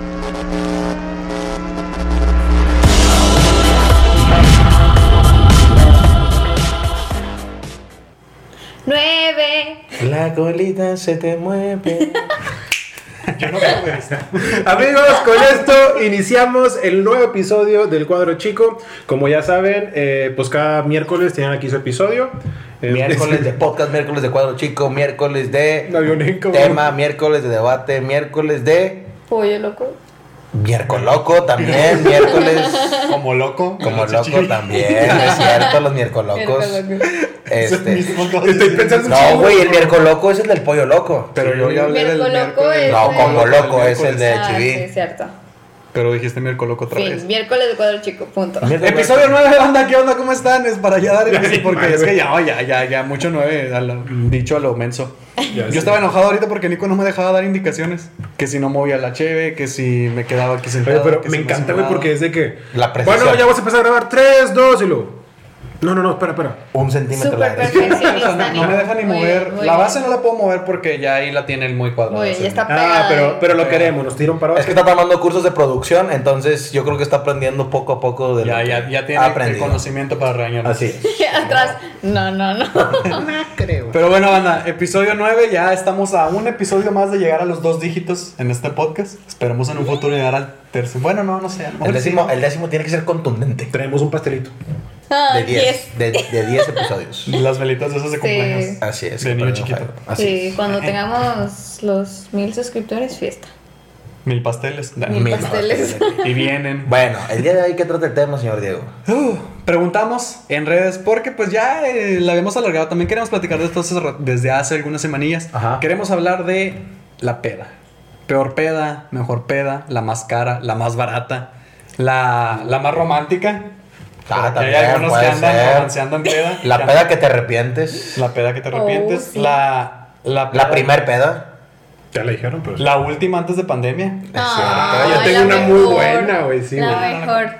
Nueve. La colita se te mueve. Yo no puedo esto. Amigos, con esto iniciamos el nuevo episodio del Cuadro Chico. Como ya saben, eh, pues cada miércoles tienen aquí su episodio. Eh, Miércoles de podcast, miércoles de cuadro chico, miércoles de tema, miércoles de debate, miércoles de Pollo loco. miércoles loco también, miércoles Como loco. como loco también, es cierto, los miércoles locos. Este, Estoy pensando no, güey, el miércoles loco es el del pollo loco. Pero yo ya hablé del Miércoles loco es- No, como el loco es el de Ah, Chiví. sí, cierto. Pero dijiste miércoles loco otra Fin, vez. miércoles de cuadro chico, punto. Miércoles Episodio 9, banda, ¿qué onda? ¿Cómo están? Es para ya dar Ay, inicio porque madre. es que ya, ya, ya, ya, mucho 9, a lo- dicho a lo menso. Ya Yo sé. estaba enojado ahorita porque Nico no me dejaba dar indicaciones. Que si no movía la cheve, que si me quedaba aquí sentado. Oye, pero que me si encanta, güey, porque es de que. La. Bueno, ya vamos a empezar a grabar. 3, 2 y luego. No, no, no, espera, espera. Un centímetro Súper la- O sea, no, no me deja ni mover. bien, la bien. base no la puedo mover porque ya ahí la tiene el muy cuadrada. Muy bien, ya está Ah, pegada. pero, pero lo queremos, nos tira un paro. Es que está tomando cursos de producción, entonces yo creo que está aprendiendo poco a poco de lo Ya, ya, ya tiene el conocimiento para regañar. Así es. Y atrás. No, no, no. Pero bueno, banda, episodio 9, ya estamos a un episodio más de llegar a los dos dígitos en este podcast. Esperemos en un futuro llegar al tercer. Bueno, no, no sé. El décimo, sí. el décimo tiene que ser contundente. Traemos un pastelito. De 10. yes. De, de 10 episodios. Las velitas esas de Sí. cumpleaños. Así es. De niño chiquito. Así Sí, es. cuando tengamos los mil suscriptores, fiesta. Mil pasteles. Mil Mil pasteles. pasteles. Y vienen. Bueno, el día de hoy, ¿qué trata el tema, señor Diego? Uh, preguntamos en redes porque pues ya eh, la habíamos alargado. También queremos platicar de esto desde hace algunas semanillas. Ajá. Queremos hablar de la peda. Peor peda, mejor peda, la más cara, la más barata, la, la más romántica. Ah, Porque también hay algunos que puede andan ser. romanceando en peda. La Que peda que te arrepientes. La peda que te arrepientes. Oh, sí. La, la, La peda- primer peda. Ya le dijeron, pero. La última antes de pandemia. Ah, yo tengo la una muy mejor. buena, güey, sí, La güey. mejor.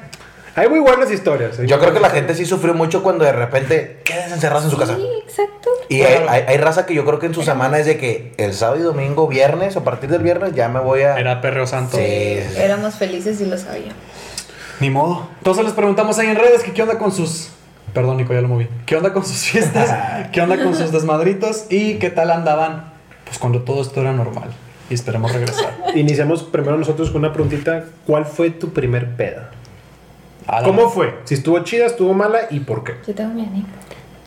Hay muy buenas historias. hay Yo creo que la gente sí sufrió mucho cuando de repente quedas encerrados en su casa. Sí, exacto. Y hay, hay- hay raza que yo creo que en su semana es de que el sábado y domingo, viernes, a partir del viernes ya me voy a. Era perreo santo. Sí. Éramos felices y lo sabíamos. Ni modo. Entonces les preguntamos ahí en redes que qué onda con sus. Perdón, Nico, ya lo moví. ¿Qué onda con sus fiestas? ¿Qué onda con sus desmadritos? ¿Y qué tal andaban? Pues cuando todo esto era normal. Y esperemos regresar. Iniciamos primero nosotros con una preguntita. ¿Cuál fue tu primer peda? A la- ¿Cómo fue? Si estuvo chida, estuvo mala y por qué. Yo tengo mi anillo.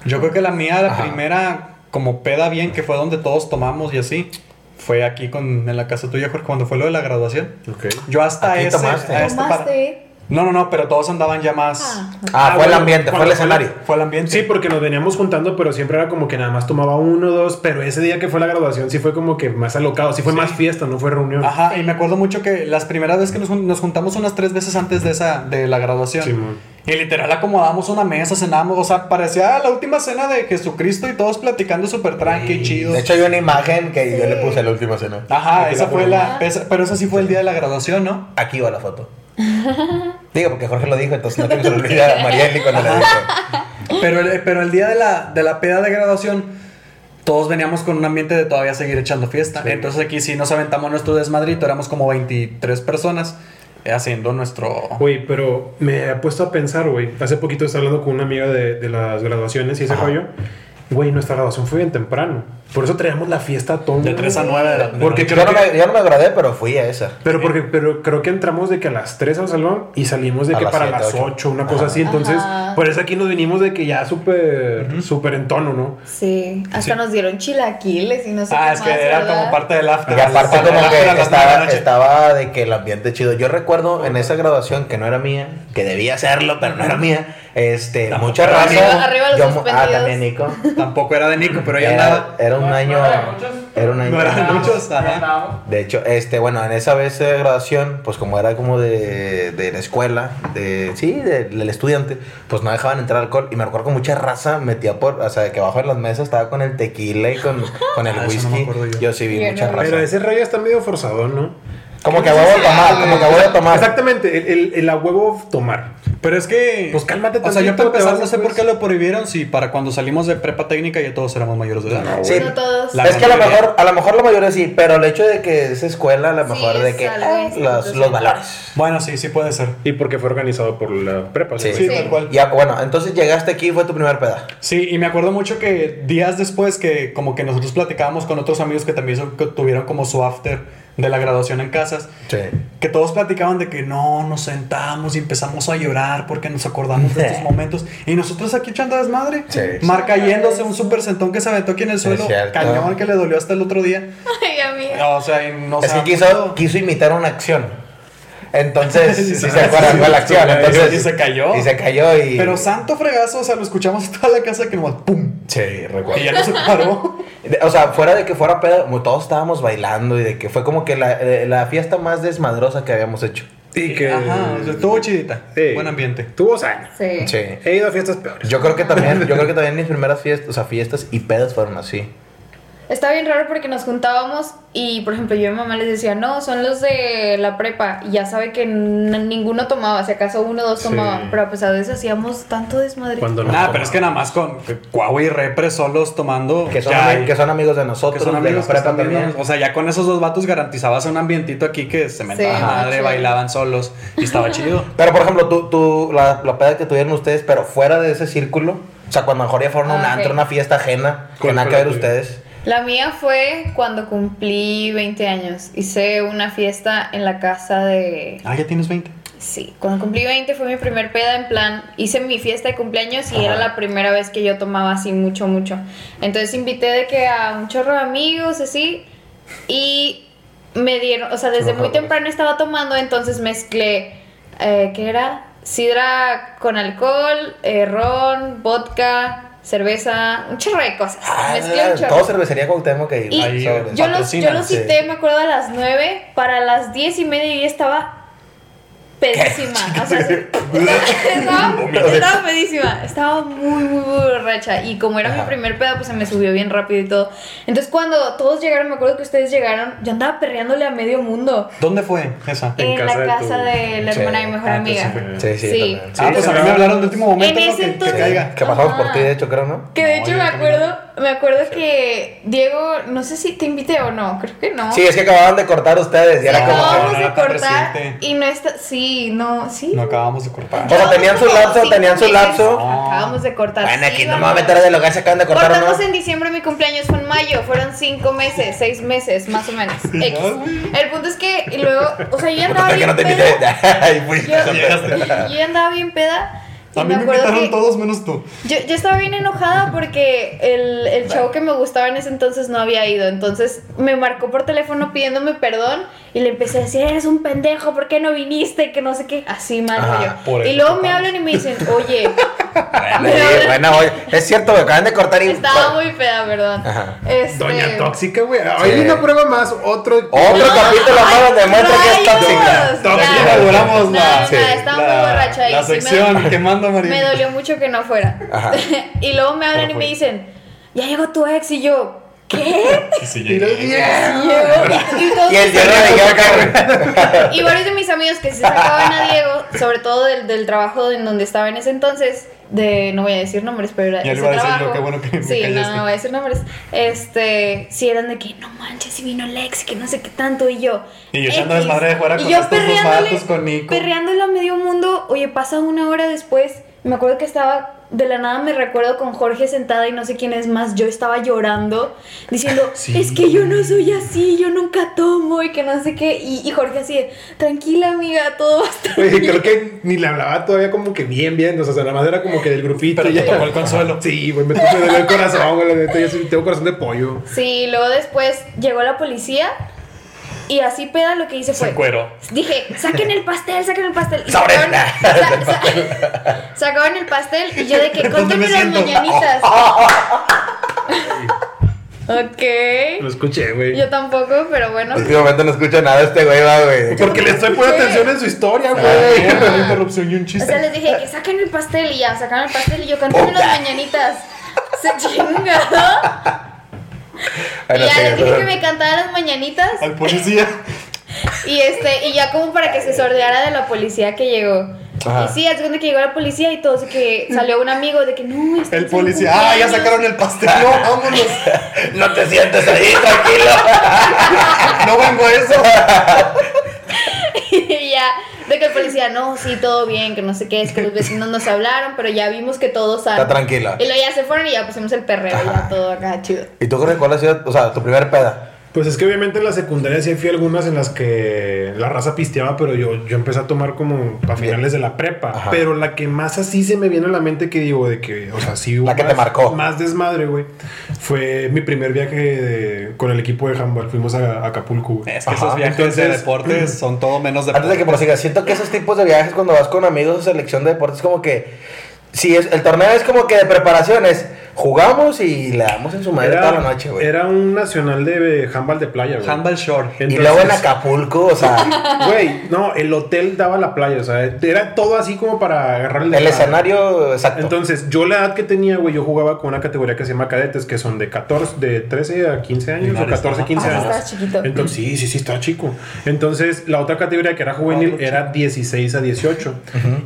Yo creo que la mía, la Ajá. primera, como peda bien, que fue donde todos tomamos y así, fue aquí con, en la casa tuya, Jorge, cuando fue lo de la graduación. Ok. Yo hasta Aquí ese. tomaste. a este ¿Tomaste? No, no, no, pero todos andaban ya más. Ah, Ah, fue el bueno, ambiente, fue el escenario. Fue el ambiente. Sí, porque nos veníamos juntando, pero siempre era como que nada más tomaba uno o dos. Pero ese día que fue la graduación, sí fue como que más alocado. Sí fue más fiesta, no fue reunión. Ajá, y me acuerdo mucho que las primeras veces que nos, nos juntamos unas tres veces antes de esa, de la graduación. Simón. y literal acomodamos una mesa, cenábamos, o sea, parecía la última cena de Jesucristo y todos platicando súper tranqui, chido. De hecho, hay una imagen que yo le puse a la última cena. Ajá, Aquí esa la fue la, esa- pero esa sí fue el día de la graduación, ¿no? Aquí va la foto. Digo, porque Jorge lo dijo, entonces no quiero que se lo olvide a Marieli cuando le dije. Pero el, pero el día de la, de la peda de graduación, todos veníamos con un ambiente de todavía seguir echando fiesta. Entonces aquí sí nos aventamos nuestro desmadrito, éramos como 23 personas eh, haciendo nuestro... Güey, pero me he puesto a pensar, güey. Hace poquito estaba hablando con una amiga de, de las graduaciones y ese Ajá. rollo. Güey, nuestra graduación fue bien temprano. Por eso traíamos la fiesta a todo. De 3 a 9 de la Porque noche. Yo no, me, yo no me agradé, pero fui a esa. Pero porque pero creo que entramos de que a las 3 al salón y salimos de A que las para siete, las ocho. 8, una cosa Ajá. así. Entonces, Ajá. por eso aquí nos vinimos de que ya súper súper en tono, ¿no? Sí, hasta nos dieron chilaquiles y no sé Ah, qué es que era ¿verdad? como parte del after. Y aparte como que de estaba, noche. estaba de que el ambiente chido. Yo recuerdo en esa graduación que no era mía, que debía serlo, pero no era mía. Este, Tampoco mucha raza. Nico. Arriba los Yo- ah, también Nico. Tampoco era de Nico, pero ya Era, nada. era un año. Era un año. No eran muchos, ajá. De hecho, este, bueno, en esa vez de graduación, pues como era como de, de la escuela, de, sí, de- del estudiante, pues no dejaban entrar alcohol. Y me recuerdo que mucha raza metía por, o sea, que abajo de las mesas estaba con el tequila y con, con el Ah, no whisky. acuerdo yo. yo. sí vi Bien, mucha raza. Pero ese rollo está medio forzado, ¿no? Como que a huevo tomar, como que a huevo tomar. Exactamente, el, el- el a huevo tomar. Pero es que. Pues cálmate O sea, yo para empezar no sé por qué lo prohibieron. Si para cuando salimos de prepa técnica ya todos éramos mayores de edad. No, Sí. No todos. La es que a lo mejor, a lo mejor la mayoría sí, pero el hecho de que es escuela, a lo Sí, mejor de que ah, los, los valores. Bueno, sí, sí puede ser. Y porque fue organizado por la prepa. Sí. Sí, Sí. tal cual. Ya, bueno, entonces llegaste aquí y fue tu primer peda. Sí, y me acuerdo mucho que días después que como que nosotros platicábamos con otros amigos que también son- que tuvieron como su after de la graduación en casas, Sí. que todos platicaban de que no, nos sentamos y empezamos a llorar porque nos acordamos de estos momentos. Y nosotros aquí echando desmadre. Sí. Mar cayéndose, un super sentón que se aventó aquí en el suelo, cañón que le dolió hasta el otro día. Ay. O sea, y no es se que quiso, quiso imitar una acción. Entonces, sí, sí, se acuerdan fue la acción. Entonces, y se cayó. Y se cayó y. Pero santo fregazo, o sea, lo escuchamos toda la casa que nomás ¡pum! Sí, recuerdo. Y ya no se paró. O sea, fuera de que fuera peda, como todos estábamos bailando y de que fue como que la, eh, la fiesta más desmadrosa que habíamos hecho. Y que. Ajá, estuvo chidita. Sí. Buen ambiente. Tuvo años. Sí. Sí. He ido a fiestas peores. Yo creo que también, yo creo que también mis primeras fiestas, o sea, fiestas y pedas fueron así. Está bien raro porque nos juntábamos y, por ejemplo, yo a mi mamá les decía, no, son los de la prepa. Y ya sabe que n- ninguno tomaba, si acaso uno o dos Sí. tomaban. Pero a pesar de eso hacíamos tanto desmadre. Cuando no. Nada, pero es que nada más con Cuau y Repre solos tomando. Que son, hay- que son amigos de que nosotros, son de la amigos que prepa también. O sea, ya con esos dos vatos garantizabas un ambientito aquí que se metaban Sí, madre, chido. bailaban solos y estaba chido. Pero por ejemplo, tú, tú la, la peda que tuvieron ustedes, pero fuera de ese círculo, o sea, cuando mejor ya fueron a un Ah, antro, ok. una fiesta ajena, que ¿Cuál nada que ver ustedes. La mía fue cuando cumplí 20 años. Hice una fiesta en la casa de... Ah, ya tienes 20. Sí, cuando cumplí 20 fue mi primer peda en plan, hice mi fiesta de cumpleaños y Ajá. era la primera vez que yo tomaba así mucho, mucho. Entonces invité de que a un chorro de amigos, así, y me dieron, o sea, desde muy temprano estaba tomando, entonces mezclé, eh, ¿qué era? Sidra con alcohol, eh, ron, vodka, cerveza, un chorro de cosas. Mezclé un Ah, chorro. todo cervecería Cuauhtémoc que sobres. yo los, sí. cité, me acuerdo, a las 9. Para las 10 y media yo ya estaba pedísima. O sea, estaba, estaba pedísima. Estaba muy, muy, muy borracha. Y como era mi primer peda, pues se me subió bien rápido y todo. Entonces, cuando todos llegaron, me acuerdo que ustedes llegaron, yo andaba perreándole a medio mundo. ¿Dónde fue esa? En En, casa de la casa de la Sí. hermana de mi mejor Ah, amiga. Sí, sí, también. Ah, pues Sí, a mí sí. me hablaron de último momento En ¿no? ese que, que entonces- caiga. Que pasamos por ti, de hecho, creo, ¿no? Que de No, hecho me acuerdo, me acuerdo que Diego, no sé si te invité o no, creo que no. Sí, es que acababan de cortar ustedes y era Sí, como que... acabamos no de cortar y no está, sí, no, sí. No acabamos de cortar. O sea, tenían su lapso, tenían su lapso. Acabamos de cortar. Bueno, sí, aquí no me voy a meter a dialogar, se acaban de cortar, ¿o Cortamos ¿no? en diciembre, mi cumpleaños fue en mayo, fueron cinco meses, seis meses, más o menos. X. El punto es que, y luego, o sea, yo andaba que bien no te peda. invité. Ay, fui. Yo, andaba bien peda. A mí me invitaron que todos menos tú. yo, yo estaba bien enojada porque el, el chavo que me gustaba en ese entonces no había ido. Entonces me marcó por teléfono pidiéndome perdón y le empecé a decir, eres un pendejo, ¿por qué no viniste? Que no sé qué. Así mal por Y luego me hablan y me dicen, oye, Bueno, oye, es cierto, me acaban de cortar y... estaba muy fea, perdón. Este, Doña Tóxica, güey. Sí. Hay una prueba más, otro. Otro capítulo más donde demuestra que es tóxica. ya. Tóxica, duramos No, la, no, sí, estaba muy la, borracha y la sí me- sección que manda María. Me dolió mucho que no fuera. Ajá. y luego me hablan y me dicen, ya llegó tu ex y yo, ¿qué? Sí, Y los llegué. diez. Y llegó y, y todos Y el mis Diego amigos- de Guerra. y varios de mis amigos que se sacaban a Diego, sobre todo del, del trabajo en donde estaba en ese entonces, de no voy a decir nombres, pero era Ya le ese a decir trabajo. qué bueno que me sí, no, callaste. no voy a decir nombres. Este, sí eran de que no manches, si vino Lex, que no sé qué tanto y yo. Y yo echando desmadre de fuera con estos dos vatos, con Nico. Perreándole a medio mundo, oye, pasa una hora después, me acuerdo que estaba de la nada me recuerdo con Jorge sentada y no sé quién es más, yo estaba llorando diciendo, Sí. es que yo no soy así, yo nunca tomo y que no sé qué y, y Jorge así de, tranquila amiga, todo va a estar Oye, bien". creo que ni le hablaba todavía como que bien, bien. O sea, nada más era como que del grupito. Pero ya. tocó el consuelo. Sí, güey, me de el corazón, güey. La neta, yo tengo corazón de pollo. Sí, luego después llegó la policía y así peda lo que hice Se fue encueró. Dije, saquen el pastel, saquen el pastel. Y Sobre. sacaban, sa- el pastel y yo de que ¿Dónde contenme me las mañanitas. ok. Lo escuché, güey. Yo tampoco, pero bueno. En este momento no escucho nada de este güey, va, güey. Porque le estoy poniendo atención en su historia, güey. una interrupción y un O chiste. sea, les dije que saquen el pastel y ya, sacaron el pastel y yo cantéme las mañanitas. Se chinga. Y Bueno, ya sí, les dije que me cantaban las mañanitas Al policía. y este y ya como para que se sordeara de la policía que llegó. Ajá. Y sí, cuenta que llegó la policía y todo, así que salió un amigo de que no, este El es policía, ah, ya cumpleaños". sacaron el pastel, no, vámonos. No te sientes ahí, tranquilo. No vengo a eso. y ya, de que el policía, no, sí, todo bien, que no sé qué, es que los vecinos nos hablaron, pero ya vimos que todo sano. Está tranquila. Y luego ya se fueron y ya pusimos el perreo, ya Ajá. todo acá chido. ¿Y tú crees cuál ha sido, o sea, tu primer peda? Pues es que obviamente en la secundaria sí fui a algunas en las que la raza pisteaba, pero yo, yo empecé a tomar como a finales de la prepa. Ajá. Pero la que más así se me viene a la mente que digo, de que, o sea, sí hubo La que te más- marcó. Más desmadre, güey. Fue mi primer viaje de- con el equipo de handball. Fuimos a, a Acapulco, güey. Es que Ajá. esos viajes de Entonces- deportes son todo menos Antes de deportes. que prosigas, siento que esos tipos de viajes cuando vas con amigos o selección de deportes como que si es el torneo es como que de preparación es jugamos y le damos en su madre toda la noche, güey. era un nacional de handball de playa, güey. Handball Shore. Y Entonces- luego en Acapulco, o sea, Güey, no, el hotel daba la playa, o sea, era todo así como para agarrar el el escenario exacto. Entonces, yo la edad que tenía, güey, yo jugaba con una categoría que se llama cadetes, que son de 14, de 13 a 15 años, o Finales, 14, ajá. 15 Ah, años. chiquito. Entonces, sí, sí, sí, estaba chico. Entonces, la otra categoría que era juvenil era 16 a 18.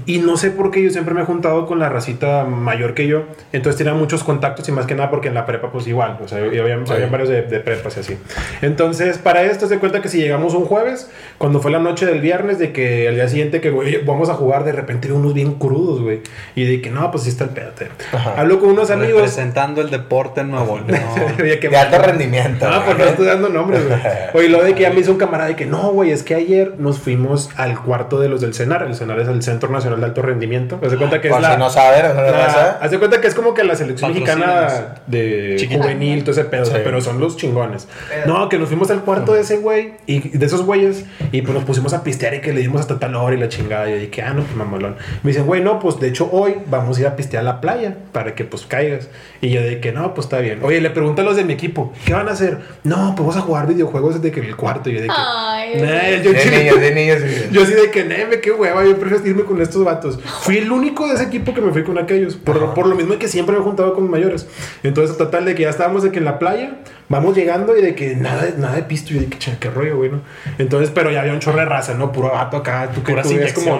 Y no sé por qué yo siempre me he juntado con la racita mayor que yo. Entonces, tenía muchos contactos y más que nada porque en la prepa, pues igual. O sea, había, Sí. había varios de, de prepas y así. Entonces, para esto, se cuenta que si llegamos un jueves, cuando fue la noche del viernes, de que al día siguiente que, güey, vamos a jugar, de repente unos bien crudos, güey. Y de que, no, pues sí está el pedote. Ajá. Hablo con unos amigos. Representando el deporte en Nuevo León. De alto rendimiento. Ah, güey. pues no estoy dando nombres, güey. Oye, lo de que ya me hizo un camarada de que no, güey, es que ayer nos fuimos al cuarto de los del CENAR. El CENAR es el Centro Nacional de Alto Rendimiento. Haz de cuenta que es Por la. si no saben, no la- raza. haz de cuenta que es como que la selección mexicana Patrocínanos. de Chiquita. juvenil, todo ese pedo, Sí. pero son los chingones. No, que nos fuimos al cuarto de ese güey y de esos güeyes y pues nos pusimos a pistear y que le dimos hasta tal hora y la chingada. Y yo dije, ah, no, pues mamalón. Me dicen, güey, no, pues de hecho hoy vamos a ir a pistear a la playa para que pues caigas. Y yo dije, no, pues está bien. Oye, le pregunto a los de mi equipo, ¿qué van a hacer? No, pues vamos a jugar videojuegos desde que en el cuarto. Y yo que, Ay, "Nah, yo, De chile- niños, de niños. sí. yo así de que, neme, qué hueva, yo prefiero irme con estos vatos. Fui el único de ese equipo que me fui con aquellos. Por, por lo mismo que siempre me he juntado con mayores. Entonces, total, de que ya estábamos de que en la playa, vamos llegando y de que nada, nada de pisto. Yo de que, "Cha, qué rollo, güey, ¿no? Entonces, pero ya había un chorro de raza, ¿no? Puro vato acá. Tú que tú veías como,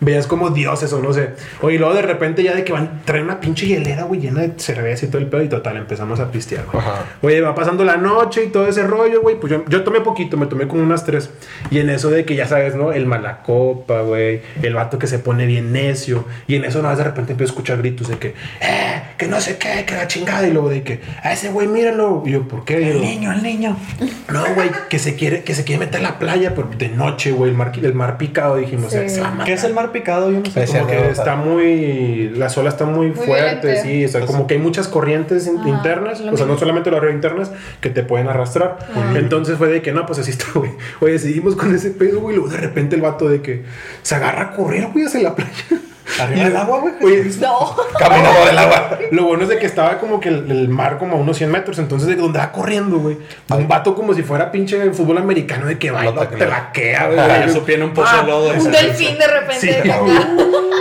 veías como dioses o no sé. Oye, y luego de repente ya de que van, traen una pinche hielera, güey, llena de cerveza y todo el pedo. Y total, empezamos a pistear, güey. Oye, va pasando la noche y todo ese rollo, güey. Pues yo, yo tomé poquito, me tomé como unas tres. Y en eso de que ya sabes, ¿no? El malacopa, güey. El vato que se pone bien necio. Y en eso nada más de repente empiezo a escuchar gritos de que, eh, que no sé qué, que la chingada. Y luego de que, a ese güey, míralo. Y yo, ¿por qué? El niño, el niño. no, güey, que se quiere, que se quiere meter a la playa pero de noche, güey. El mar, el mar picado, dijimos. Sí. "Se va a matar". ¿Qué es el mar picado? Yo no sé. Es Como que está muy. La ola está muy, Muy fuerte, violenta. sí. O sea, como que hay muchas corrientes Ajá, internas. O sea, no solamente las ríos internas que te pueden arrastrar. Entonces fue de que no, pues así está, güey. Oye, seguimos con ese pedo, güey. Luego de repente el vato de que se agarra a correr, güey, hacia la playa. Arriba del agua, güey. Oye, No. Camino por el agua. lo bueno es de que estaba como que el, el mar como a unos 100 metros. Entonces, de donde va corriendo, güey. Un vato como si fuera pinche fútbol americano de que va y Lo lo taclea. te laquea, güey. Ah, su pie en un pozo de lodo. y Un delfín de repente. Sí, acá.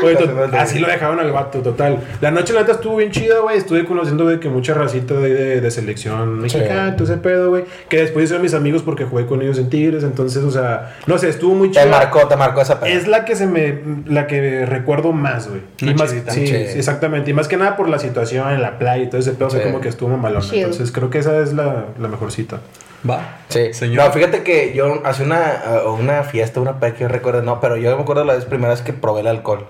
Oye, to- así lo dejaban al vato, total. La noche, la neta, estuvo bien chida, güey. Estuve conociendo de que mucha racita de, de, de selección mexicana, todo ese pedo, güey. Que después hicieron mis amigos porque jugué con ellos en Tigres. Entonces, o sea, no sé, estuvo muy Te chido. marcó, te marcó esa peda. Es la que se me, la que recuerdo más, güey. Y más, sí, exactamente. Y más que nada por la situación en la playa y todo ese pedo, o sea, Sí. como que estuvo malón. Entonces, creo que esa es la, la mejor cita. Va. Sí, Señor. No, fíjate que yo hace una, una fiesta, una peda que yo recuerdo, no, pero yo me acuerdo la vez primera vez que probé el alcohol.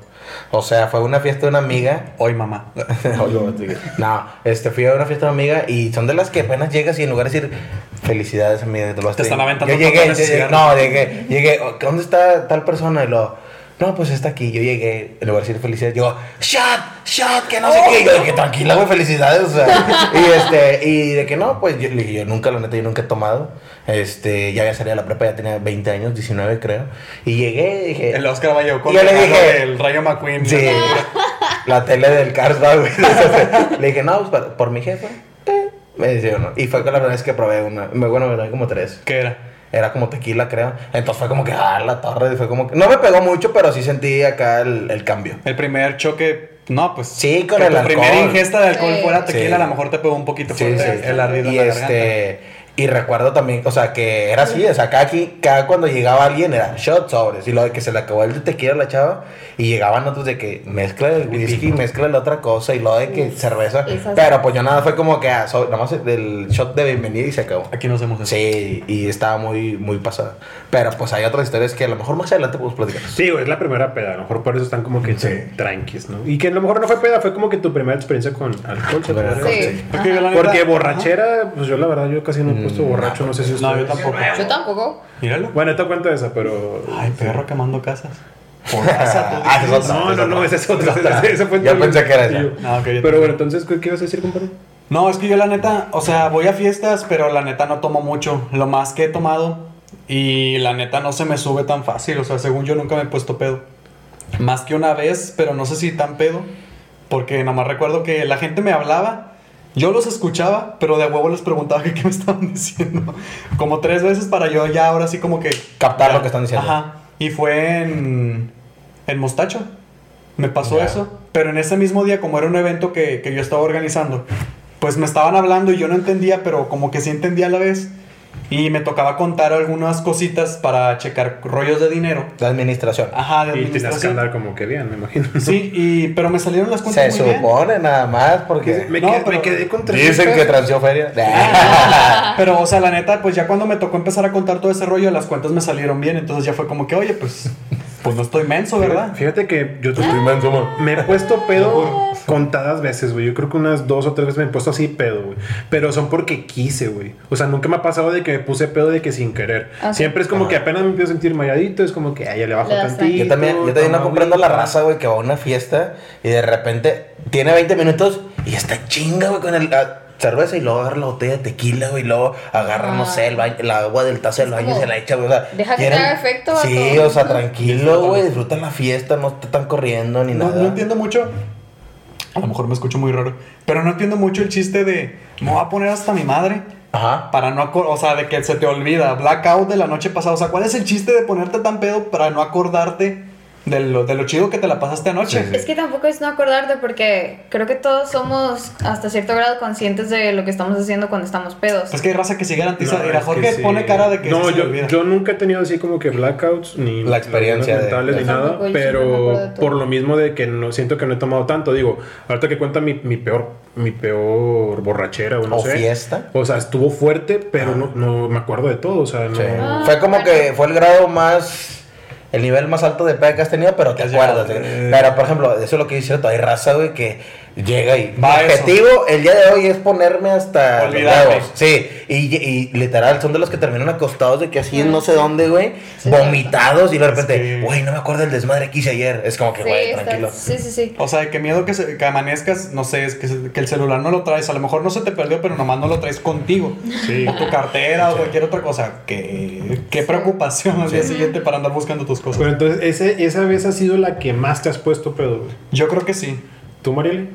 O sea, fue una fiesta de una amiga. Hoy, mamá. no, este, fui a una fiesta de una amiga y son de las que apenas llegas y en lugar de decir felicidades, amiga, te lo vas Te están decir". aventando Yo llegué, llegué- no, llegué, llegué, "Oh, ¿dónde está tal persona? Y lo, no, pues está aquí. Yo llegué, en lugar de decir felicidades, digo, shot, shot, que no sé qué. Y yo dije, tranquila, güey, felicidades, o sea. y este, y de que no, pues yo le dije, yo nunca, la neta, yo nunca he tomado. Este, ya había salido de la prepa, ya tenía 20 años, 19 creo. Y llegué, y dije, El Oscar Valle con Yo le el dije- el Rayo McQueen. Sí, la tele del Cars, ¿no, güey. Le dije, no, pues por mi jefa. Me dice, no. Y fue con la primera vez que probé una. Bueno, me como tres. ¿Qué era? Era como tequila, creo. Entonces fue como que, ah, la torre. Fue como que. No me pegó mucho, pero sí sentí acá el, el cambio. El primer choque. No, pues. Sí, con que el tu alcohol. primera ingesta de alcohol Sí. fuera tequila, Sí. a lo mejor te pegó un poquito Sí, fuerte sí. el ardido en Y la garganta. Y recuerdo también, o sea, que era así, o sea, cada, aquí, cada cuando llegaba alguien era shot sobres. Y lo de que se le acabó el tequila a la chava. Y llegaban otros de que mezcla el whisky, mezcla la otra cosa. Y lo de que cerveza. esas- Pero pues yo nada, fue como que, ah, so- nada más del shot de bienvenida y se acabó. Aquí no hacemos eso. Sí, y estaba muy, muy pasada. Pero pues hay otras historias que a lo mejor más adelante podemos platicar. Sí, es la primera peda. A lo mejor por eso están como que tranquis, ¿no? Y que a lo mejor no fue peda, fue como que tu primera experiencia con alcohol. Sí. Sí. Es la Porque Ajá. borrachera, pues yo la verdad, yo casi no puesto borracho, no sé si No, yo tampoco. Yo tampoco. Míralo. Bueno, te cuento esa, pero. Ay, perro quemando casas. Por casa, tú Ah, es otra. No, no, no, esa es otra. esa- fue Ya pensé que era esa. Pero bueno, entonces, ¿qué, qué ibas a decir, compadre? No, es que yo la neta, o sea, voy a fiestas, pero la neta no tomo mucho. Lo más que he tomado y la neta no se me sube tan fácil. O sea, según yo nunca me he puesto pedo. Más que una vez, pero no sé si tan pedo. Porque nomás recuerdo que la gente me hablaba, yo los escuchaba, pero de huevo les preguntaba que qué me estaban diciendo. Como tres veces para yo ya ahora sí como que... Captar ya. lo que están diciendo. Ajá. Y fue en, en Mostacho. Me pasó eso. Pero en ese mismo día, como era un evento que, que yo estaba organizando, pues me estaban hablando y yo no entendía, pero como que sí entendía a la vez. Y me tocaba contar algunas cositas para checar rollos de dinero. De administración. Ajá, de Y tienes que administración. andar como que bien, me imagino. Sí, y, pero me salieron las cuentas Se muy bien. supone nada más porque Me, No, quedé, pero- me quedé con tres dicen que transió feria. Pero, o sea, la neta, pues ya cuando me tocó empezar a contar todo ese rollo, las cuentas me salieron bien. Entonces ya fue como que, oye, pues, pues no estoy menso, ¿verdad? Fíjate que yo Ah. me he puesto pedo contadas veces, güey. Yo creo que unas dos o tres veces me he puesto así pedo, güey. Pero son porque quise, güey. O sea, nunca me ha pasado de que me puse pedo de que sin querer. Siempre es como que apenas me empiezo a sentir malladito, es como que, ay, ya le bajo tantito. Yo también, yo también no comprendo la raza, güey, que va a una fiesta y de repente tiene 20 minutos y está chinga, güey, con el la cerveza y luego agarra la botella de tequila, güey, y luego agarra, no Ah. sé, el, baño, el agua del taza del baño y se la echa, güey. O sea, deja que haga efecto. Sí, o sea, tranquilo, güey, disfruta la fiesta, no te están corriendo ni No, nada. no entiendo mucho. A lo mejor me escucho muy raro. Pero no entiendo mucho el chiste de. Me voy a poner hasta mi madre. Ajá. Para no O sea, de que se te olvida. Blackout de la noche pasada. O sea, ¿cuál es el chiste de ponerte tan pedo para no acordarte de lo, de lo chido que te la pasaste anoche? Es que tampoco es no acordarte porque creo que todos somos hasta cierto grado conscientes de lo que estamos haciendo cuando estamos pedos. Es que hay raza que sí garantiza. No, Jorge sí. pone cara de que No, yo, yo nunca he tenido así como que blackouts ni La experiencia de- mentales de- ni nada, pero por lo mismo de que no siento que no he tomado tanto, digo, ahorita que cuenta mi, mi peor mi peor borrachera o no O sé. fiesta. O sea, estuvo fuerte, pero no, no me acuerdo de todo, o sea, no Sí. Ah, fue como que fue el grado más. El nivel más alto de pega que has tenido, pero te acuerdas. eh. Pero, por ejemplo, eso es lo que dice cierto. Hay raza, güey, que llega y. Va Mi eso. objetivo el día de hoy es ponerme hasta. Olvidarme. Sí, y, y literal, son de los que terminan acostados de que así en no sé dónde, güey. Sí, vomitados y de repente, que- güey, no me acuerdo del desmadre que hice ayer. Es como que, Sí, güey, está- tranquilo. sí, sí, sí. O sea, de que miedo que, se- que amanezcas, no sé, es que, se- que el celular no lo traes. A lo mejor no se te perdió, pero nomás no lo traes contigo. Sí. O tu cartera o cualquier otra cosa. Qué, qué preocupación al día siguiente para andar buscando tus cosas. Pero entonces, ese, esa vez ha sido la que más te has puesto pedo, güey. Yo creo que sí. ¿Tú, Marieli?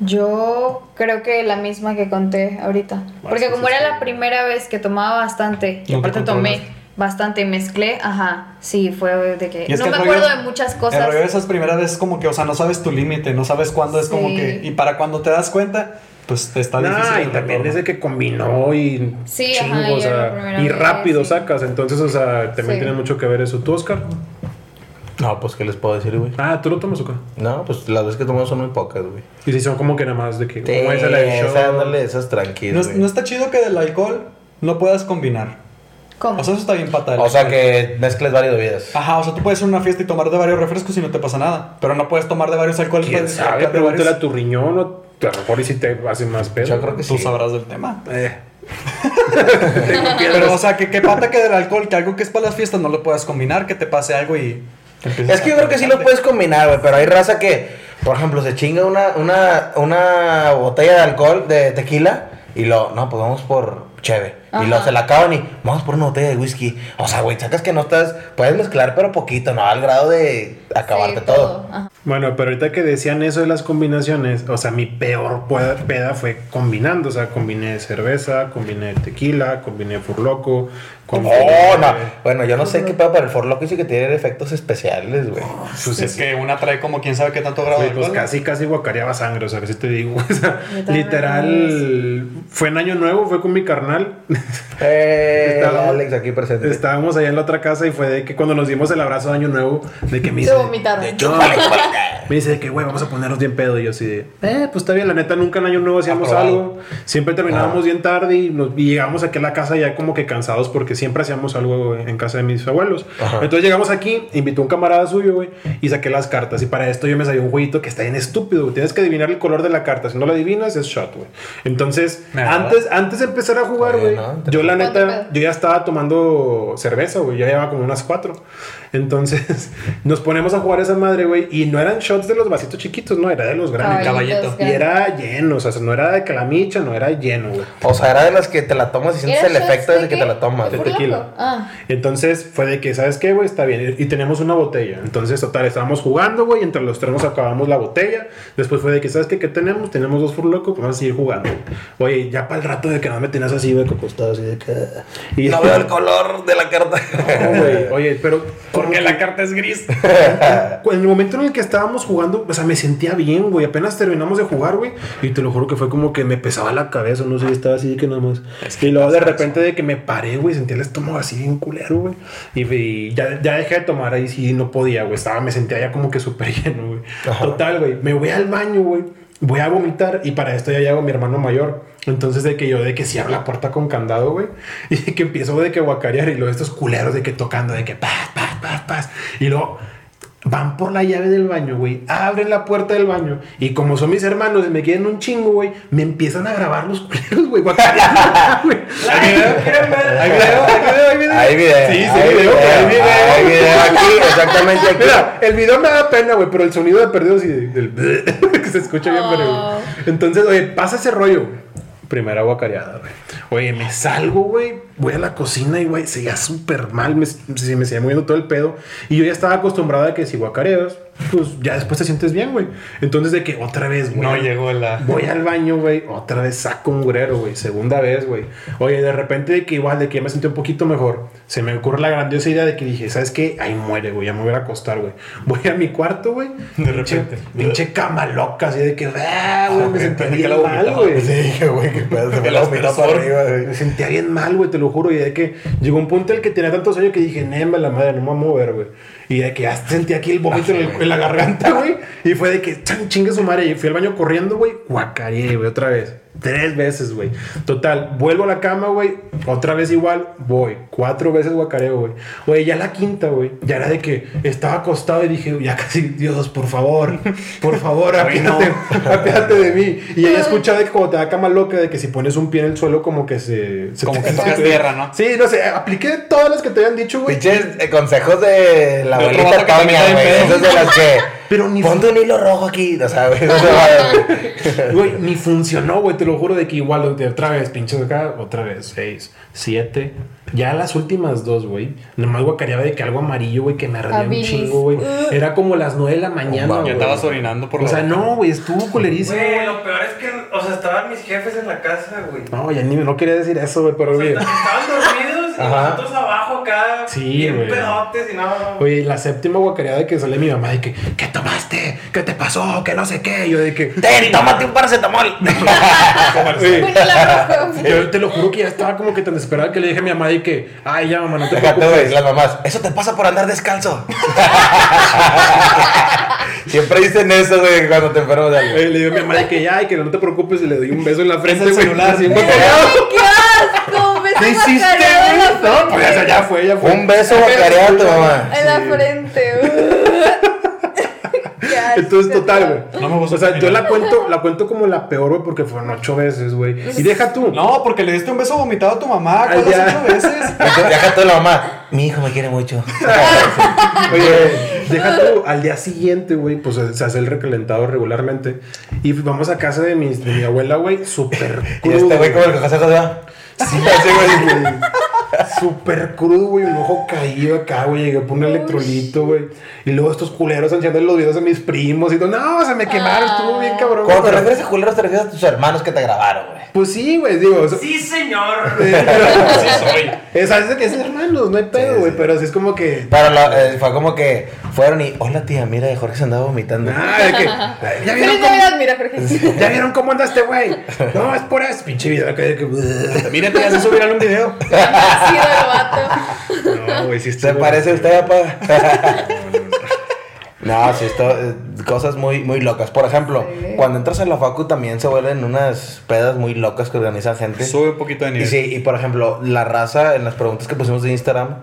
Yo creo que la misma que conté ahorita. Porque sí, como era la primera vez que tomaba bastante, y No te aparte tomé bastante y mezclé, ajá, sí, fue de que... No que me el acuerdo de muchas El cosas. rollo de esas primeras veces como que, o sea, no sabes tu límite, no sabes cuándo es como que... Y para cuando te das cuenta, pues te está difícil. Ah, y el también retorno. es de que combinó y Sí, chingo, ajá, o sea, y vez, rápido sí. sacas. Entonces, o sea, también Sí. tiene mucho que ver eso. ¿Tú, Oscar? No, pues, ¿qué les puedo decir, güey? Ah, ¿tú lo tomas o qué? No, pues las veces que tomamos son muy pocas, güey. Y si son como que nada más de que... Sí, como esa la esa, esas No, tranquilas, es- güey. no está chido que del alcohol no puedas combinar. ¿Cómo? O sea, eso está bien fatal. O sea, que mezcles varias bebidas. Ajá, o sea, tú puedes ir a una fiesta y tomar de varios refrescos y no te pasa nada. Pero no puedes tomar de varios alcoholes. ¿Quién sabe? Pregúntale varios- a tu riñón o a lo mejor y si te hace más pedo. Yo creo que Tú sí. sabrás del tema. Eh. Pero, o sea, que qué pata que del alcohol, que algo que es para las fiestas no lo puedas combinar, que te pase algo y... Es que yo creo que sí lo puedes combinar, güey, pero hay raza que, por ejemplo, se chinga una, una, una botella de alcohol, de tequila, y lo, no, pues vamos por cheve. Y luego se la acaban y vamos por una botella de whisky. O sea, güey, sacas que no estás, puedes mezclar, pero poquito, no al grado de acabarte Sí, todo. Bueno, pero ahorita que decían eso de las combinaciones, o sea, mi peor peda fue combinando. O sea, combiné cerveza, combiné tequila, combiné furloco. combiné- Oh, no. Bueno, yo no sé qué pedo, pero el Forloco dice que tiene efectos especiales, güey. Pues Es que una trae como quién sabe qué tanto grado pues alcohol. casi, casi guacareaba sangre, o sea, que si te digo. O sea, literal, fue en Año Nuevo, fue con mi carnal. Eh, Estábamos- Alex aquí presente. Estábamos allá en la otra casa y fue de que cuando nos dimos el abrazo de año nuevo, de que me Se dice. No, me dice de que, güey, vamos a ponernos bien pedo. Y yo así de, eh, pues está bien, la neta, nunca en año nuevo hacíamos Aprobado. algo. Siempre terminábamos bien tarde y, nos, y llegamos aquí a la casa ya como que cansados porque siempre hacíamos algo en casa de mis abuelos. Ajá. Entonces llegamos aquí, invitó un camarada suyo, güey, y saqué las cartas. Y para esto yo me sabía un jueguito que está bien estúpido, güey. Tienes que adivinar el color de la carta. Si no lo adivinas, es shot, güey. Entonces, antes, antes de empezar a jugar, güey, yo la ¿Cuánto neta, yo ya estaba tomando cerveza, güey. Ya llevaba como unas cuatro. Entonces, nos ponemos a jugar esa madre, güey. Y no eran shots de los vasitos chiquitos, no, era de los grandes. Caballitos caballito. Y era lleno, o sea, no era de calamicha, no era lleno, güey. O sea, era de las que te la tomas y sientes ¿Era el shots efecto de desde que te la tomas. De tequila. Ah. Entonces fue de que, ¿sabes qué, güey? Está bien. Y tenemos una botella. Entonces, total, estábamos jugando, güey. Entre los tres nos acabamos la botella. Después fue de que, ¿sabes qué? ¿Qué tenemos? Tenemos dos furlocos, pues vamos a seguir jugando. Oye, ya para el rato de que no me tenías así, güey, acostado así de que. Y No veo el color de la carta. No, güey. Oye, pero. Porque la carta es gris. En el momento en el que estábamos jugando, o sea, me sentía bien, güey. Apenas terminamos de jugar, güey. Y te lo juro que fue como que me pesaba la cabeza, no sé, estaba así que nada más. Es que y luego de repente de que me paré, güey, sentía el estómago así bien culero, güey. Y, y ya, ya dejé de tomar ahí, sí, no podía, güey. Estaba, me sentía ya como que súper lleno, güey. Total, güey. Me voy al baño, güey. Voy a vomitar y para esto ya llego mi hermano mayor. Entonces de que yo de que cierro la puerta con candado, güey. Y de que empiezo de que guacarear y luego estos culeros de que tocando de que paz, paz, paz, paz. Y luego van por la llave del baño, güey. Abren la puerta del baño. Y como son mis hermanos y me quieren un chingo, güey, me empiezan a grabar los culeros, güey. ¿Hay video? ¿Hay video? ¿Hay video? ¿Hay video? Hay video. Sí, sí, hay video, hay video. Hay video aquí, exactamente aquí. Mira, el video me da pena, güey, pero el sonido de perdido sí, del que se escucha bien, pero. Oh. Entonces, oye, pasa ese rollo, güey. Primera guacareada, güey. Oye, me salgo, güey. Voy a la cocina y, güey, seguía súper mal. Me, se me seguía moviendo todo el pedo. Y yo ya estaba acostumbrado a que si guacareas, pues ya después te sientes bien, güey. Entonces, de que otra vez, güey. No llegó la. Voy al baño, güey. Otra vez saco un gurero, güey. Segunda vez, güey. Oye, de repente de que igual, de que ya me sentí un poquito mejor, se me ocurre la grandiosa idea de que dije, ¿sabes qué? Ahí muere, güey. Ya me voy a acostar, güey. Voy a mi cuarto, güey. De Pinche- repente. Pinche cama loca, así de que, güey, me sentía bien mal, güey. Sí, güey, pedo. Se me la vomitó para aspersor. arriba, güey. Me sentía bien mal, güey, te lo juro. Y de que llegó un punto en el que tenía tanto sueño que dije, Nema, la madre, no me voy a mover, güey. Y de que ya sentí aquí el vómito en, el- en la garganta, güey. Y fue de que, chingue su madre. Y fui al baño corriendo, güey. Guacareé, güey, otra vez. Tres veces, güey. Total, vuelvo a la cama, güey. Otra vez igual, voy. Cuatro veces guacareo, güey. Oye, ya la quinta, güey. Ya era de que estaba acostado y dije, ya casi, Dios, por favor, por favor, apiádate, apiádate de mí. Y ella escuchaba de que como te da cama loca, de que si pones un pie en el suelo, como que se. se Como te- que tocas tierra, ¿no? Sí, no sé, apliqué todas las que te habían dicho, güey. Pinches eh, consejos de la abuelita Toña, güey. Esas de las que. Pero ni Ponte un hilo rojo aquí. O sea, güey. ni funcionó, güey, te lo juro de que igual de otra vez, pinches acá, otra vez, seis, siete. Ya las últimas dos, güey. Nomás guacareaba de que algo amarillo, güey, que me ardía un chingo, güey. Era como las nueve de la mañana, güey. Ya estabas orinando por O la. sea, no, güey, estuvo culerísimo, Güey, güey. lo peor es que, o sea, estaban mis jefes en la casa, güey. No, ya ni no quería decir eso, güey, pero O sea, güey. estaban dormidos y Ajá. nosotros abajo acá. Sí, güey. pedotes y nada. Oye, la séptima guacareada de que sale mi mamá de que, ¿qué tomaste? ¿Qué te pasó? Que no sé qué. Yo de que, Ten, tómate un paracetamol. Yo te lo juro que ya estaba como que tan desesperado que le dije a mi mamá de que, ay, ya mamá, no te Déjate, preocupes. güey, las mamás. Eso te pasa por andar descalzo. Siempre dicen eso, güey, cuando te enfermas de algo. Le digo a mi mamá de que ya, y que no te preocupes, y le doy un beso en la frente, güey. celular. ¡Qué asco! ¿Qué hiciste, güey? No, pues ya, ya fue, ya fue. Un beso guacareado a tu mamá. En la frente. Qué asco, Entonces, total, güey. No me gustó O sea, yo la cuento, la cuento como la peor, güey, porque fueron ocho veces, güey. Y deja tú. No, porque le diste un beso vomitado a tu mamá. Ay, ¿Cuántas ocho veces? Déjate la mamá. Mi hijo me quiere mucho. Oye, deja tú, al día siguiente, güey, pues se hace el recalentado regularmente. Y vamos a casa de mi, de mi abuela, güey, súper Y este güey como el que José. Sí, así, güey. Súper crudo, güey. Un ojo caído acá, güey. Llegué por un electrolito, güey. Y luego estos culeros enseñando los videos de mis primos. Y todo. No, se me quemaron. Estuvo bien cabrón. güey, Cuando te refieres a culeros, te refieres a tus hermanos que te grabaron, güey. Pues sí, güey. Digo, Sí, señor. sí soy. Es, que es hermanos, no hay pedo, Sí, güey. sí. Pero así es como que. Pero lo- eh, fue como que fueron y, hola tía, mira, Jorge se andaba vomitando. Ah, de que. ¿Ya vieron cómo, mira, Jorge. ¿Ya vieron cómo anda este güey? No, es por eso. Pinche video acá de que. Miren, te hace subir un video. Ha sido el vato. No, güey, sí ¿Se estuvo- parece a usted, papá? No, sí, esto, eh, cosas muy, muy locas. Por ejemplo, Sí. cuando entras a la facu también se vuelven unas pedas muy locas que organizan gente. Sube un poquito de Y nivel. sí, y por ejemplo, la raza en las preguntas que pusimos de Instagram,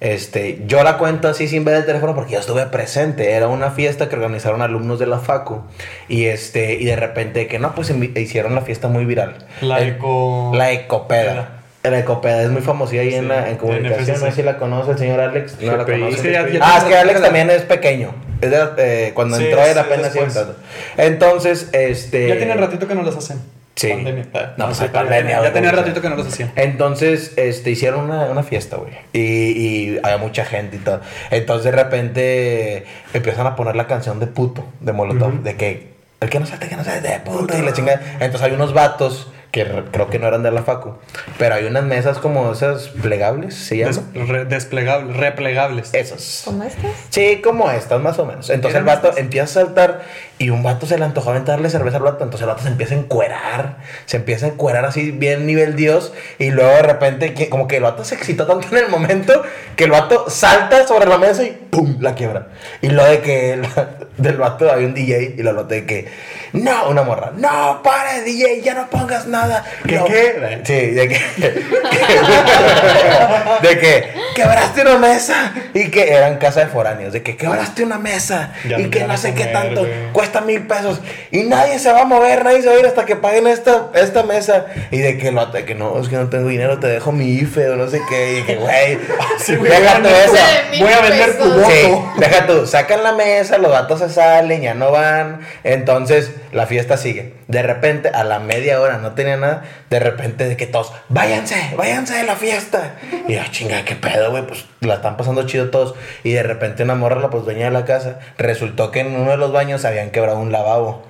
este, yo la cuento así sin ver el teléfono porque yo estuve presente. Era una fiesta que organizaron alumnos de la facu y este, y de repente que no, pues hicieron la fiesta muy viral. La El- eco... la ecopeda. La ecopeda es muy famosilla ahí en, Sí, la, en comunicación. en no sé si la conoce el señor Alex. No la conoce. es que ya- ya ah, es que la- Alex también es pequeño. Es de- eh, cuando Sí, entró era apenas entrando. Entonces, este. Ya tiene ratito que no las hacen. Sí. Pandemia. Ah, No, pues sí, pandemia, Ya tenía ratito que no las hacían. Entonces, este, hicieron una, una fiesta, güey. Y, y había mucha gente y todo. Entonces, de repente, empiezan a poner la canción de puto, de Molotov. Ujú. De que, el que no salte, que no salte, de puto, y la chingada. Entonces, hay unos vatos que re- creo que no eran de la facu. Pero hay unas mesas como esas plegables, ¿se llaman? Des- re- desplegables, replegables. Esas. ¿Cómo estás? Sí, como estas, más o menos. Entonces el vato estas. empieza a saltar y un vato se le antojó aventarle cerveza al vato. Entonces el vato se empieza a encuerar. Se empieza a encuerar así, bien nivel Dios. Y luego de repente, que- como que el vato se excitó tanto en el momento que el vato salta sobre la mesa y ¡pum! la quiebra. Y lo de que el- del vato había un DJ y lo noté de que, no, una morra, no, para DJ, ya no pongas nada. ¿Qué, No". qué? Sí, de que, de que quebraste una mesa y que eran casa de foráneos, de que quebraste una mesa Ya y no que no sé qué comer, tanto, güey. Cuesta mil pesos y nadie se va a mover, nadie se va a ir hasta que paguen esta, esta mesa y de que, lo, de que no, es que no tengo dinero, te dejo mi IFE o no sé qué, y que güey, Sí, güey, déjate voy a eso. vender- De mil Voy a vender tu voto. Sí, deja tú, sacan la mesa, los datos se salen, ya no van. Entonces la fiesta sigue. De repente, a la media hora no tenía nada. De repente, de que todos, váyanse, váyanse de la fiesta. Y yo, chinga, qué pedo, güey, pues la están pasando chido todos. Y de repente, una morra, la pues dueña de la casa, resultó que en uno de los baños habían quebrado un lavabo.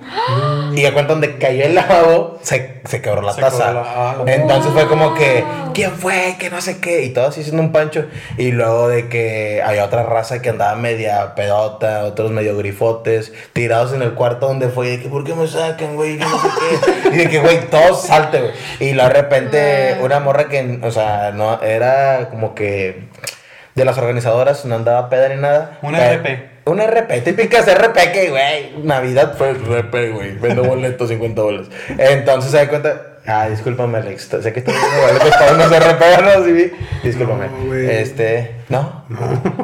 Y de cuenta donde cayó el lavabo, se, se quebró la Se taza. quebró la- ah, Entonces fue como que, ¿quién fue? Que no sé qué. Y todos haciendo un pancho. Y luego de que había otra raza que andaba media pedota, otros medio grifotes, tirados en el cuarto donde fue. Y de que, ¿por qué me sacan, güey? No sé qué. Y de que, güey, todos salte, güey. Y luego de repente, una morra que, o sea, no, era como que de las organizadoras, no andaba peda ni nada. Una RP. Una RP, típicas RP que, güey, Navidad fue RP, güey. Vendo boletos, 50 bolas. Entonces se da cuenta. Ah, discúlpame, Alex. Sé que estoy vendiendo boletos para unos RP, ¿no? Sí, discúlpame. No, este, ¿no?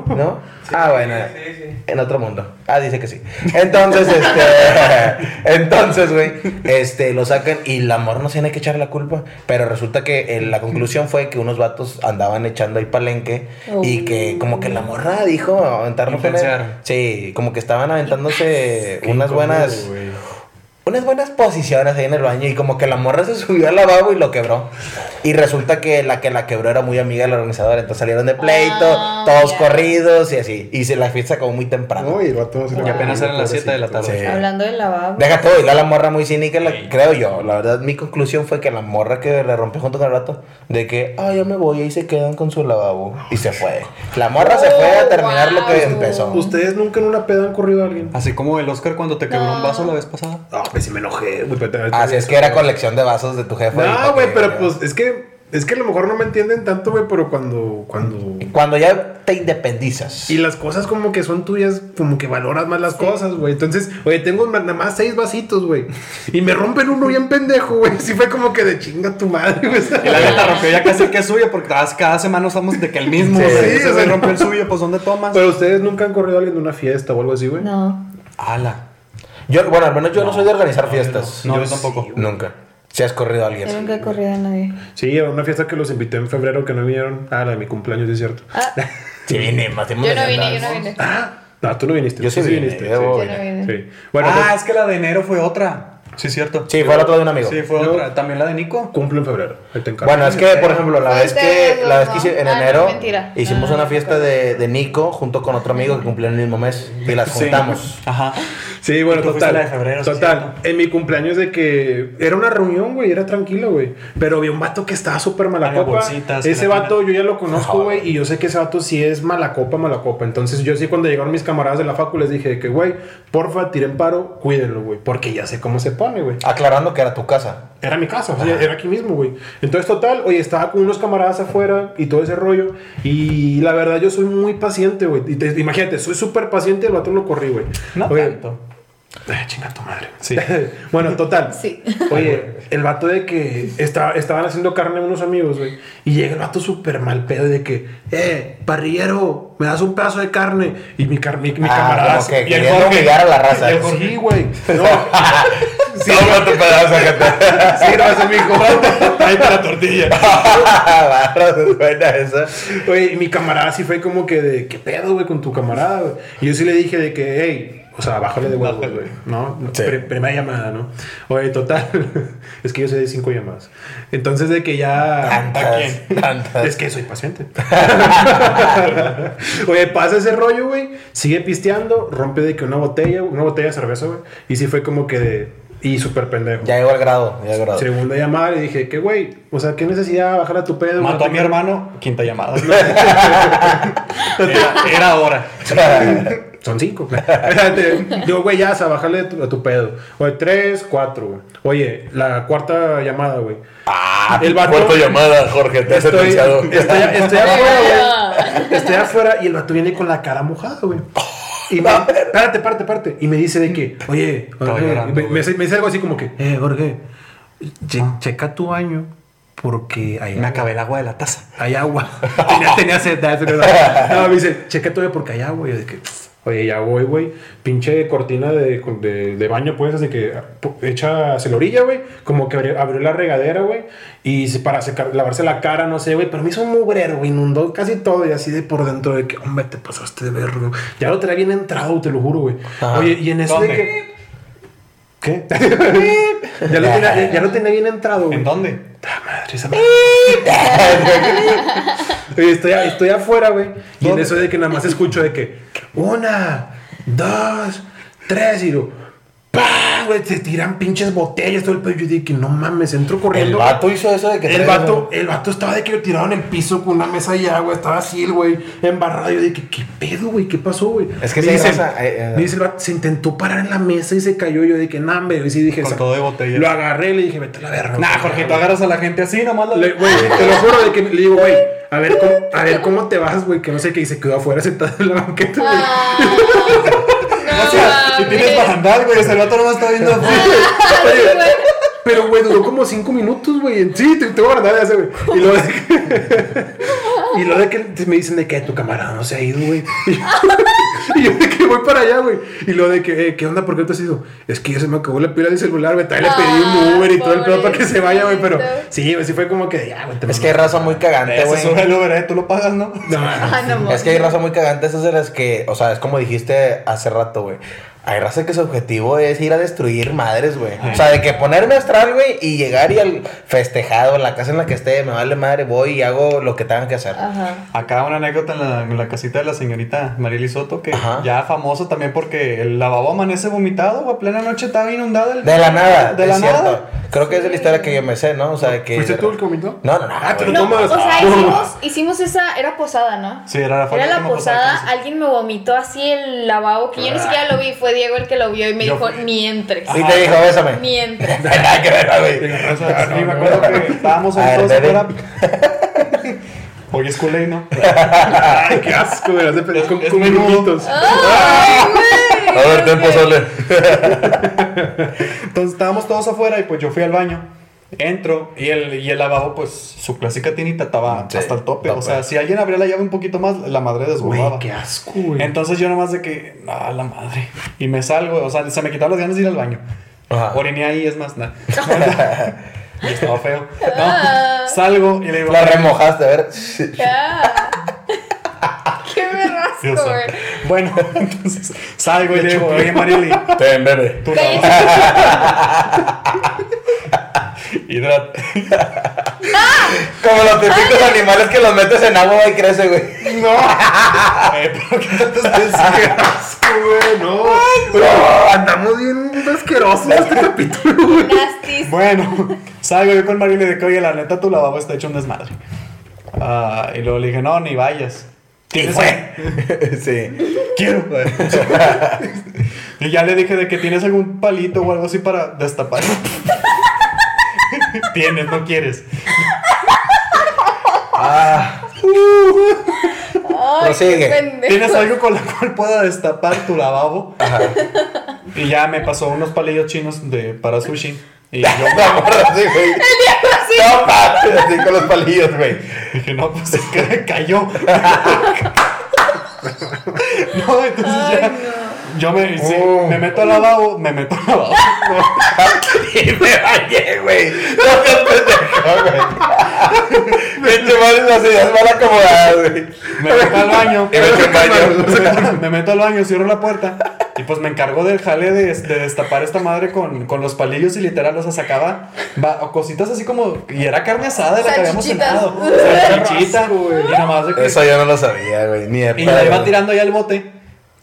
¿No? ah, bueno. Sí, sí. En otro mundo. Ah, dice que sí. Entonces, este. entonces, güey. Este, lo sacan y la morra no se tiene que echar la culpa. Pero resulta que eh, la conclusión fue que unos vatos andaban echando ahí palenque. Y que, como que la morra dijo aventarlo él. Influenciaron. Sí, como que estaban aventándose unas incómodo, buenas. Unas buenas posiciones ahí en el baño. Y como que la morra se subió al lavabo y lo quebró. Y resulta que la que la quebró era muy amiga del organizador. Entonces salieron de pleito, Ah, todos ya. corridos y así. Y se la fiesta acabó muy temprano. No, y el vato se Y apenas eran las siete de la tarde. Sí. Hablando del lavabo. Deja todo, y la, la morra muy cínica, la- creo yo. La verdad, mi conclusión fue que la morra que le rompió junto con el rato, de que, ah, ya me voy, y se quedan con su lavabo. Y se fue. La morra se fue a terminar lo que Oh, wow. empezó. ¿Ustedes nunca en una peda han corrido a alguien? Así como el Oscar cuando te quebró un No. vaso la vez pasada. Pues sí me enojé, güey. Así es que era colección de vasos de tu jefe. No, güey, pero pues es que es que a lo mejor no me entienden tanto, güey, pero cuando cuando Cuando ya te independizas. y las cosas como que son tuyas, como que valoras más las cosas, güey. Entonces, oye, tengo nada más seis vasitos, güey. Y me rompen uno bien pendejo, güey. Sí fue como que de chinga tu madre, güey. Y la neta rompió ya casi que es suyo porque cada, cada semana estamos de que el mismo. Sí, güey. sí, o sea, rompió el suyo, pues ¿dónde tomas? Pero ustedes nunca han corrido a alguien de una fiesta o algo así, güey. No. Ala. Yo, bueno, al menos yo no, No, soy de organizar no, fiestas. No, yo Yo tampoco. sí, Nunca. Si has corrido a alguien. Yo nunca he corrido a nadie. Sí, a una fiesta que los invité en febrero que no vinieron. Ah, la de mi cumpleaños, sí es cierto. Ah, Sí, vine, más yo no vine, yo no vine. Ah, no, tú no viniste. Yo sí vine, yo no vine. Sí. Bueno, ah, entonces- es que la de enero fue otra. Sí, cierto. Sí, fue la otra de un amigo. Sí, fue Yo- otra. También la de Nico. Cumplo en febrero. Ahí te. Bueno, es que, por ejemplo, la vez que, la vez que hice- en. Ah, no, enero hicimos Ah. una fiesta de, de Nico junto con otro amigo que cumplió en el mismo mes y las Sí. juntamos. Ajá. Sí, bueno, total. la de febrero, sí, total. en mi cumpleaños de que era una reunión, güey, era tranquilo, güey. Pero había un vato que estaba súper mala Había copa. bolsitas, Ese vato yo ya lo conozco, güey, y yo sé que ese vato sí es mala copa, mala copa. Entonces yo sí cuando llegaron mis camaradas de la facu les dije que, güey, porfa, tiren paro, cuídenlo, güey, porque ya sé cómo se pone, güey. Aclarando que era tu casa. Era mi casa, o sea, era aquí mismo, güey. Entonces, total, oye, estaba con unos camaradas afuera y todo ese rollo. Y la verdad, yo soy muy paciente, güey. Imagínate, soy súper paciente y el vato lo corrí, güey. No Oye, tanto. Ay, chinga tu madre. Sí. bueno, total. Sí. Oye, el vato de que estaba, estaban haciendo carne unos amigos, güey. Y llega el vato súper mal pedo de que, eh, parrillero, me das un pedazo de carne. Y mi, car mi, mi Ah, camarada. como que y el Jorge- humillar a la raza. y el Jorge, Sí, güey. No, Toma tu pedazo, gente. sí, gracias, mijo. Ahí para la tortilla. Buena esa. Oye, y mi camarada sí fue como que de, ¿qué pedo, güey, con tu camarada? güey? Y yo sí le dije de que, hey, o sea, bájale de huevos, güey, ¿no? Sí. Primera llamada, ¿no? Oye, total, es que yo sé de cinco llamadas. Entonces, de que ya... Tantas, tantas. Es que soy paciente. Oye, pasa ese rollo, güey. Sigue pisteando, rompe de que una botella, una botella de cerveza, güey. Y sí fue como que de... Y súper pendejo. Ya llegó al grado, ya llegó al grado. Segunda llamada le dije, que güey, o sea, ¿qué necesidad de bajar a tu pedo? Mató No a mi hermano, quinta llamada. era, era hora. Son cinco. Digo, güey, ya, o sea, bájale a tu, a tu pedo. Oye, tres, cuatro, güey. Oye, la cuarta llamada, güey. Ah, El vato- cuarta llamada, Jorge, te has Estoy, anunciado. estoy, estoy afuera, güey. Estoy afuera y el vato viene con la cara mojada, güey. Y me, espérate, espérate, espérate. Y me dice de que, oye, Estaba Jorge, llorando, me, dice, me dice algo así como que, eh, Jorge, che- checa tu baño porque hay Me agua. acabé el agua de la taza. hay agua. tenía, tenía sed. ¿no? No, me dice, checa todo porque hay agua. Y yo de que, oye, ya voy, güey. Pinche cortina de, de, de baño, pues, así que hecha hacia la orilla, güey. Como que abrió, abrió la regadera, güey. Y para secar, lavarse la cara, no sé, güey. Pero me hizo un mugrero, güey. Inundó casi todo. Y así de por dentro de que, hombre, te pasaste de verlo. Ya lo traía bien entrado, te lo juro, güey. Oye, y en eso de ¿Dónde? que. ¿Qué? ya, lo tenía, ya, lo tenía bien entrado, güey. ¿En dónde? ¡Ta madre, esa madre! Estoy, estoy afuera, güey. Y en eso de que nada más escucho de que una, dos, tres y lo. Güey, se tiran pinches botellas, todo el pedo. Yo dije que no mames, entro El corriendo. vato hizo eso de que El vato, el vato estaba de que lo tiraron en el piso con una mesa de agua, estaba así el güey, embarrado. Yo dije, ¿qué pedo, güey? ¿Qué pasó, güey? Es que me dice, raza, eh, eh. me dice el vato, se intentó parar en la mesa y se cayó. Yo dije, nah, hombre. Y sí dije, Con todo de botellas. Lo agarré y le dije, vete a la verga. Nah, güey". Jorge, tú agarras a la gente así, nomás la... Le- Güey, te lo juro de que le digo, güey, a ver cómo, a ver cómo te vas, güey, que no sé qué, y se quedó afuera sentado en la banqueta, güey. O sea, si tienes barandal, güey, el vato nomás está viendo así. Oye, Pero, güey, duró como cinco minutos, güey. Sí, te, te voy a mandar ese, güey. Y que, y lo de que me dicen de que tu camarada no se ha ido, güey. Y, yo- y yo de que voy para allá, güey. Y lo de que, eh, ¿qué onda? ¿Por qué te has ido? Es que ya se me acabó la pila del celular, güey. También le pedí un Uber y todo el pedo para que se vaya, güey. Pero sí, güey, sí fue como que ya, güey. Es que hay raza muy cagante, güey. sube el Uber, eh, tú lo pagas, ¿no? No, Ah, no, Es que hay raza muy cagante, esas de las que, o sea, es como dijiste hace rato, güey. Hay raza que su objetivo es ir a destruir madres, güey. O sea, de que ponerme astral, güey, y llegar y al festejado, en la casa en la que esté, me vale madre, voy y hago lo que tengan que hacer. Ajá. Acá una anécdota en la, en la casita de la señorita Marieli Soto, que Ajá. ya famoso también porque el lavabo amanece vomitado, güey, a plena noche estaba inundado. El, De la nada, De es la cierto. nada. Creo que es de la historia que yo me sé, ¿no? O sea, de que. ¿Fuiste tú el vomitó? No, no, no. Ah, tú No, o tomas. sea, Ah. hicimos, hicimos esa, era posada, ¿no? Sí, era la Era la posada, que alguien me vomitó así el lavabo, que yo ni siquiera lo vi, fue Diego el que lo vio y me Yo dijo, fui. ni entres. Y te dijo, bésame. Ni entres. Nada que ver, güey. hice. O sea, sí, me acuerdo que estábamos ahí A ver, todos bebé. afuera. Hoy es culé, ¿no? Ay, qué asco, güey. de pedir con, Es con menudo. grumitos. ¡Ay, güey! A ver, tiempo sole. Entonces estábamos todos afuera y pues yo fui al baño. Entro y el, y el lavabo, pues su clásica tinita estaba Sí, hasta el tope. tope. O sea, si alguien abría la llave un poquito más, la madre desbordaba. Güey, qué asco, güey. Entonces yo nomás de que, ah, la madre. Y me salgo, o sea, se me quitaron las ganas de ir al baño. Ajá. Oriné ahí, es más, nada. y estaba feo. Ah. No, salgo y le digo, La remojaste, a ver. Ya. ¡Qué verras! Dios asco, güey. Bueno, entonces salgo y le digo, oye Marily, Ten, bebé. tú. Hidrata. Como los típicos animales que los metes en agua y crece, güey. No. Eh, pero ¿qué te decía? Asco, güey, no. No, andamos bien asquerosos en este capítulo, güey. Nastis. Bueno, salgo yo con Marily de que, oye, la neta, tu lavabo está hecho un desmadre. Ah, y luego le dije, no, ni vayas. Y ¿Tienes fue. Sí. Quiero. y ya le dije de que tienes algún palito o algo así para destapar. tienes, no quieres. Ah, Ay, Prosigue. ¿Tienes algo con la cual pueda destapar tu lavabo? Y ya me pasó unos palillos chinos de, para sushi. Y yo no, pero sí, güey. No, mames, así con los palillos, güey. dije, no, pues me cayó. no, entonces Ay, ya. no. Yo me, sí, Oh. me meto al lavabo, me meto al lavabo. Y me bañé, güey. No seas pendejo, güey. Pinche madre, las ideas mal acomodadas, güey. Me meto al baño. Me echo un baño. me meto al baño, cierro la puerta. Y pues me encargo del jale de, de destapar esta madre con, con los palillos y literal, o sea, sacaba va- o cositas así como. Y era carne asada de la que habíamos cenado. Salchichita. Y nada más de que- Eso yo no lo sabía, güey. Ni de Y me la iba tirando ahí al bote.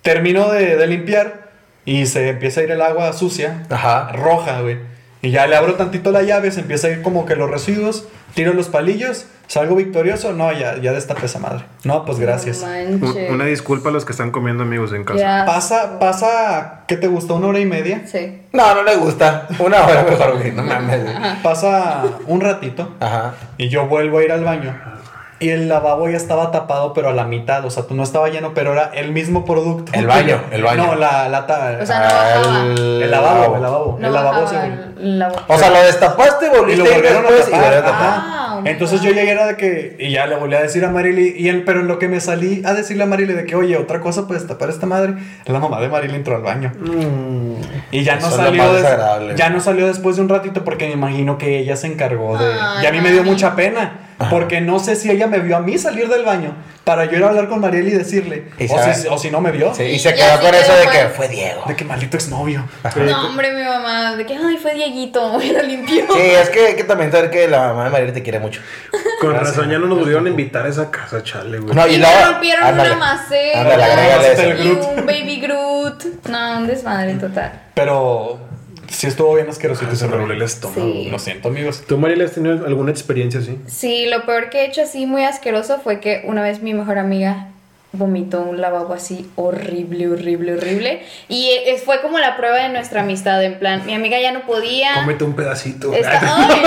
Termino de, de limpiar y se empieza a ir el agua sucia, Ajá. roja, güey. Y ya le abro tantito la llave, se empieza a ir como que los residuos, tiro los palillos, salgo victorioso. No, ya, ya destapé esa madre. No, pues gracias. No. Una disculpa a los que están comiendo amigos en casa. Pasa, pasa, ¿qué te gustó? ¿Una hora y media? Sí. No, no le gusta. Una hora mejor, güey. No mames. Pasa un ratito Ajá. y yo vuelvo a ir al baño. Y el lavabo ya estaba tapado, pero a la mitad. O sea, tú no estaba lleno, pero era el mismo producto. El baño, el baño. No, la lata. O sea, no bajaba. el lavabo, el lavabo. No el lavabo se. O sea, lo destapaste, Y lo volviste a ir volvieron a después y tapar. volvieron a tapar. Ah, Entonces yo llegué era de que. Y ya le volví a decir a Marily. Y él, pero en lo que me salí a decirle a Marily de que, oye, otra cosa puedes tapar esta madre. La mamá de Marily entró al baño. Y ya no Eso lo salió. des- desagradable. ya no salió después de un ratito porque me imagino que ella se encargó de. Ay, y a mí me dio mucha pena. Porque no sé si ella me vio a mí salir del baño para yo ir a hablar con Mariel y decirle. Y o, si, o si no me vio. Sí, y Y se quedó con eso de que fue Diego. De que maldito exnovio. No, hombre, mi mamá, de que, ay, fue Dieguito, y lo limpió. Sí, es que hay que también saber que la mamá de María te quiere mucho. Con Gracias. razón ya no nos volvieron a invitar a esa casa, chale, güey. No, Y, y me luego- rompieron ándale. una maceta. Ándale. El y un baby Groot. No, un desmadre total. Pero sí estuvo bien asquerosito Se ese me el estómago. Sí. Lo siento, amigos. ¿Tú, Mariela, has tenido alguna experiencia así? Sí, lo peor que he hecho así muy asqueroso fue que una vez mi mejor amiga vomitó un lavabo así horrible, horrible, horrible. Y es- fue como la prueba de nuestra amistad, en plan, mi amiga ya no podía. Cómete un pedacito. Está- Ay,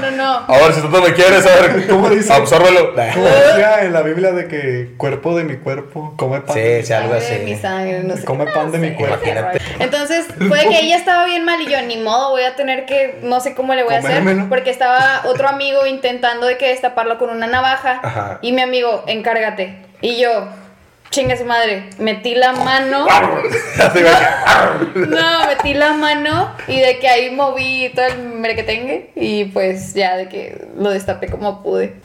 no, no, no. A ver, si tú no me quieres, a ver. ¿Cómo dice? Absórbelo. Como decía en la Biblia de que cuerpo de mi cuerpo, come pan. de Sí, mi sí, algo Sangre de mi así. sangre, no sé Come qué pan de mi cuerpo. Imagínate. Entonces, fue que ella estaba bien mal y yo, ni modo, voy a tener que, no sé cómo le voy a hacer, porque estaba otro amigo intentando de que destaparlo con una navaja Ajá. y mi amigo, encárgate. Y yo, chinga su madre, metí la mano, no, metí la mano y de que ahí moví todo el merequetengue y pues ya de que lo destapé como pude.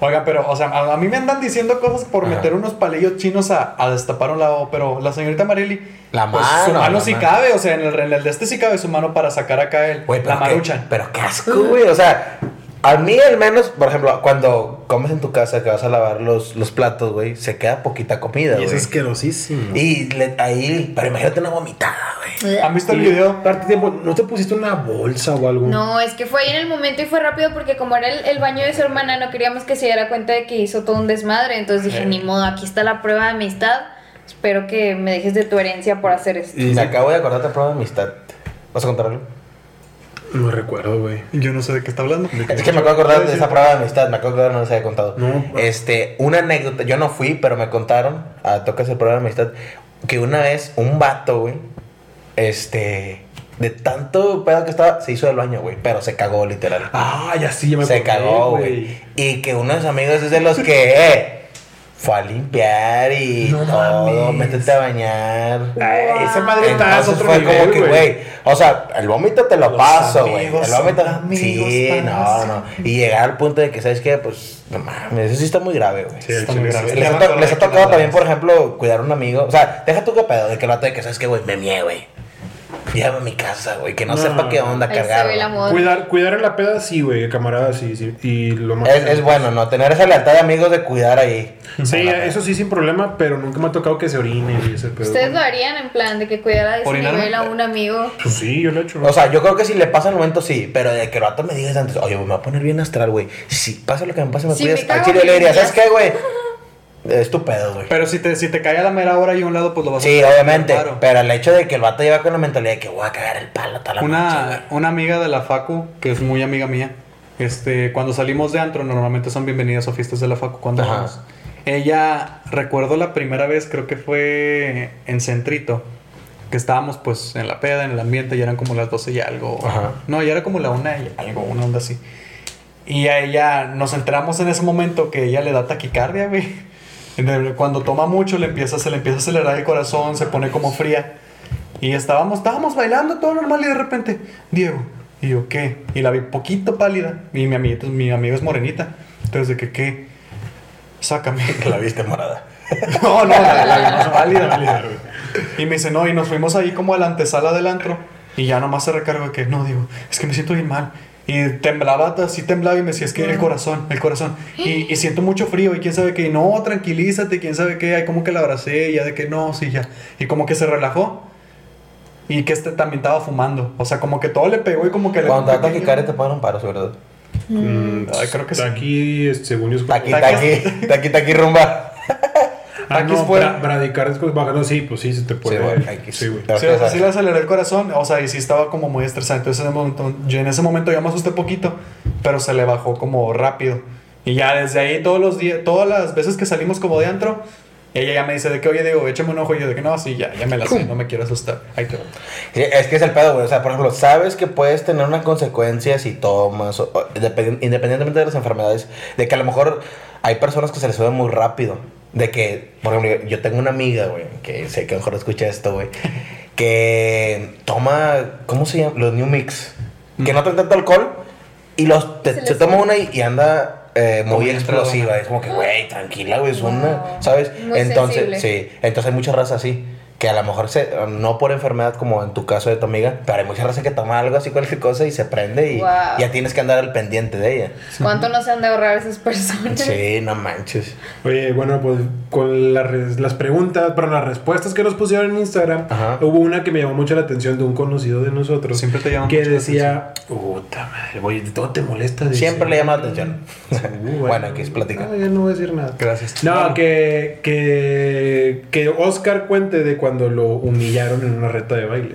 Oiga, pero, o sea, a, a mí me andan diciendo cosas por Ajá. meter unos palillos chinos a, a destapar un lavabo, pero la señorita Marely. La pues, su mano, la sí mano. cabe, o sea, en el, en el de este sí cabe su mano para sacar acá el, la maruchan. Pero qué asco, güey. O sea, a mí al menos, por ejemplo, cuando comes en tu casa que vas a lavar los, los platos, güey, se queda poquita comida, Y es güey. asquerosísimo. Y le- ahí, pero imagínate una vomitada, güey. ¿Han visto el video? tiempo, ¿no te pusiste una bolsa o algo? No, es que fue ahí en el momento y fue rápido porque como era el, el baño de su hermana, no queríamos que se diera cuenta de que hizo todo un desmadre. Entonces dije, ni modo, aquí está la prueba de amistad. Espero que me dejes de tu herencia por hacer esto. Y me acabo de acordar de prueba de amistad. ¿Vas a contarlo? No recuerdo, güey. Yo no sé de qué está hablando. Es que me acabo de acordar de esa prueba de amistad, me acabo de acordar, no les había contado. No. Este, una anécdota, yo no fui, pero me contaron, a toca hacer prueba de amistad, que una vez un vato, güey, este, de tanto pedo que estaba, se hizo del baño, güey, pero se cagó literal. Ah, ya sí, ya me se acordé, cagó, güey. Y que uno de sus amigos es de los que, eh, fue a limpiar y No todo, mames. métete a bañar. Ay, esa madre está a Entonces otro fue nivel, como que, güey. o sea, el vómito te lo Los paso, güey. El vómito, amigos sí, no, no. Y llegar al punto de que, ¿sabes qué? Pues, no mames, eso sí está muy grave, güey. Sí, Está muy sí grave. Les, ha, les que tocado también, por ejemplo, cuidar a un amigo. O sea, deja tú qué pedo, de que vato de que, ¿sabes qué, güey? Me mié, güey. Llévame a mi casa, güey. Que no, No. sepa qué onda cargar. Cuidar, cuidar en la peda, sí, güey, camarada, sí, sí. Y lo más. Es, es bueno, ¿no? Tener esa lealtad de amigos de cuidar ahí. Sí, eso sí, sin problema, pero nunca me ha tocado que se orine y ese pedo. ¿Ustedes lo harían en plan de que cuidara de ese nivel a un amigo? Pues sí, yo lo he hecho. O sea, yo creo que si le pasa el momento, sí. Pero de que el vato me digas antes, oye, me voy a poner bien astral, güey. Si pasa lo que me pase, me Si cuidas. Al chile le diría, ¿sabes días". qué, güey? Es tu pedo, güey. Pero si te, si te cae a la mera hora y a un lado, pues lo vas a Sí, obviamente. Claro. Pero el hecho de que el vato lleva con la mentalidad de que voy a cagar el palo toda la noche, Una, una amiga de la Facu, que es muy amiga mía, este, cuando salimos de antro, normalmente son bienvenidas a fiestas de la Facu cuando Ajá. vamos. Ella, recuerdo la primera vez, creo que fue en Centrito, que estábamos pues en la peda, en el ambiente, y eran como las 12 y algo. Ajá. No, ya era como la una y algo, una onda así. Y a ella, nos enteramos en ese momento que ella le da taquicardia, güey. Cuando toma mucho, le empieza, se le empieza a acelerar el corazón, se pone como fría. Y estábamos, estábamos bailando todo normal y de repente, Diego, y yo, ¿qué? Y la vi poquito pálida. Y mi amiguita, mi amiga es morenita. Entonces, de que, ¿qué? Sácame. Que la viste morada. No, no, la, la vimos pálida. Y me dice, no, y nos fuimos ahí como a la antesala del antro. Y ya nomás se recargó de que, no, digo, es que me siento bien mal. Y temblaba, así temblaba y me decía, es que el corazón, el corazón. Y, y siento mucho frío y quién sabe qué. Y no, tranquilízate, quién sabe qué. Ahí como que la abracé y ya de que no, sí, ya. Y como que se relajó. Y que este también estaba fumando. O sea, como que todo le pegó y como que le... Cuando te taquicardia te ponen un paro, ¿verdad? Mm, Ay, creo que sí. Aquí, este, según yo, Taqui, taqui, taqui, taqui, rumba. Ah, Aquí no, fue- bra- bradicardia es como bajando, sí, pues sí, se te puede. Sí, güey, sí, o sea, sí le aceleré el corazón, o sea, y sí estaba como muy estresado. Entonces, en ese momento, yo en ese momento ya me asusté poquito, pero se le bajó como rápido. Y ya desde ahí, todos los días, todas las veces que salimos como de antro, ella ya me dice de que, oye, digo, échame un ojo. Y yo de que no, sí, ya, ya me la sé, no me quiero asustar. Ahí te es que es el pedo, güey. O sea, por ejemplo, sabes que puedes tener una consecuencia si tomas, o- o independ- independientemente de las enfermedades, de que a lo mejor hay personas que se les sube muy rápido. De que, por ejemplo, yo- tengo una amiga, güey, que sé que a lo mejor escucha esto, güey, que toma, ¿cómo se llama? Los New Mix. Que no traen tanto alcohol y los, te- Se toma una y, y anda eh, muy explosiva. Es como que, güey, tranquila, güey, es Wow. una, ¿sabes? Muy entonces, sensible. sí, entonces hay mucha raza así. Que a lo mejor se, no por enfermedad como en tu caso de tu amiga, pero hay mucha raza que toma algo así, cualquier cosa y se prende y Wow. ya tienes que andar al pendiente de ella. ¿Cuánto no se han de ahorrar esas personas? Sí, no manches. Oye, bueno, pues con la res- las preguntas, pero las respuestas que nos pusieron en Instagram, Ajá. hubo una que me llamó mucho la atención de un conocido de nosotros. Siempre te llama Que mucho la decía, puta madre, oye, todo te molesta. decir- Siempre le llama la atención. Uh, Bueno, aquí es plática. No, ya no voy a decir nada. Gracias. No, Bueno. que, que, que Oscar cuente de cuando lo humillaron en una reta de baile.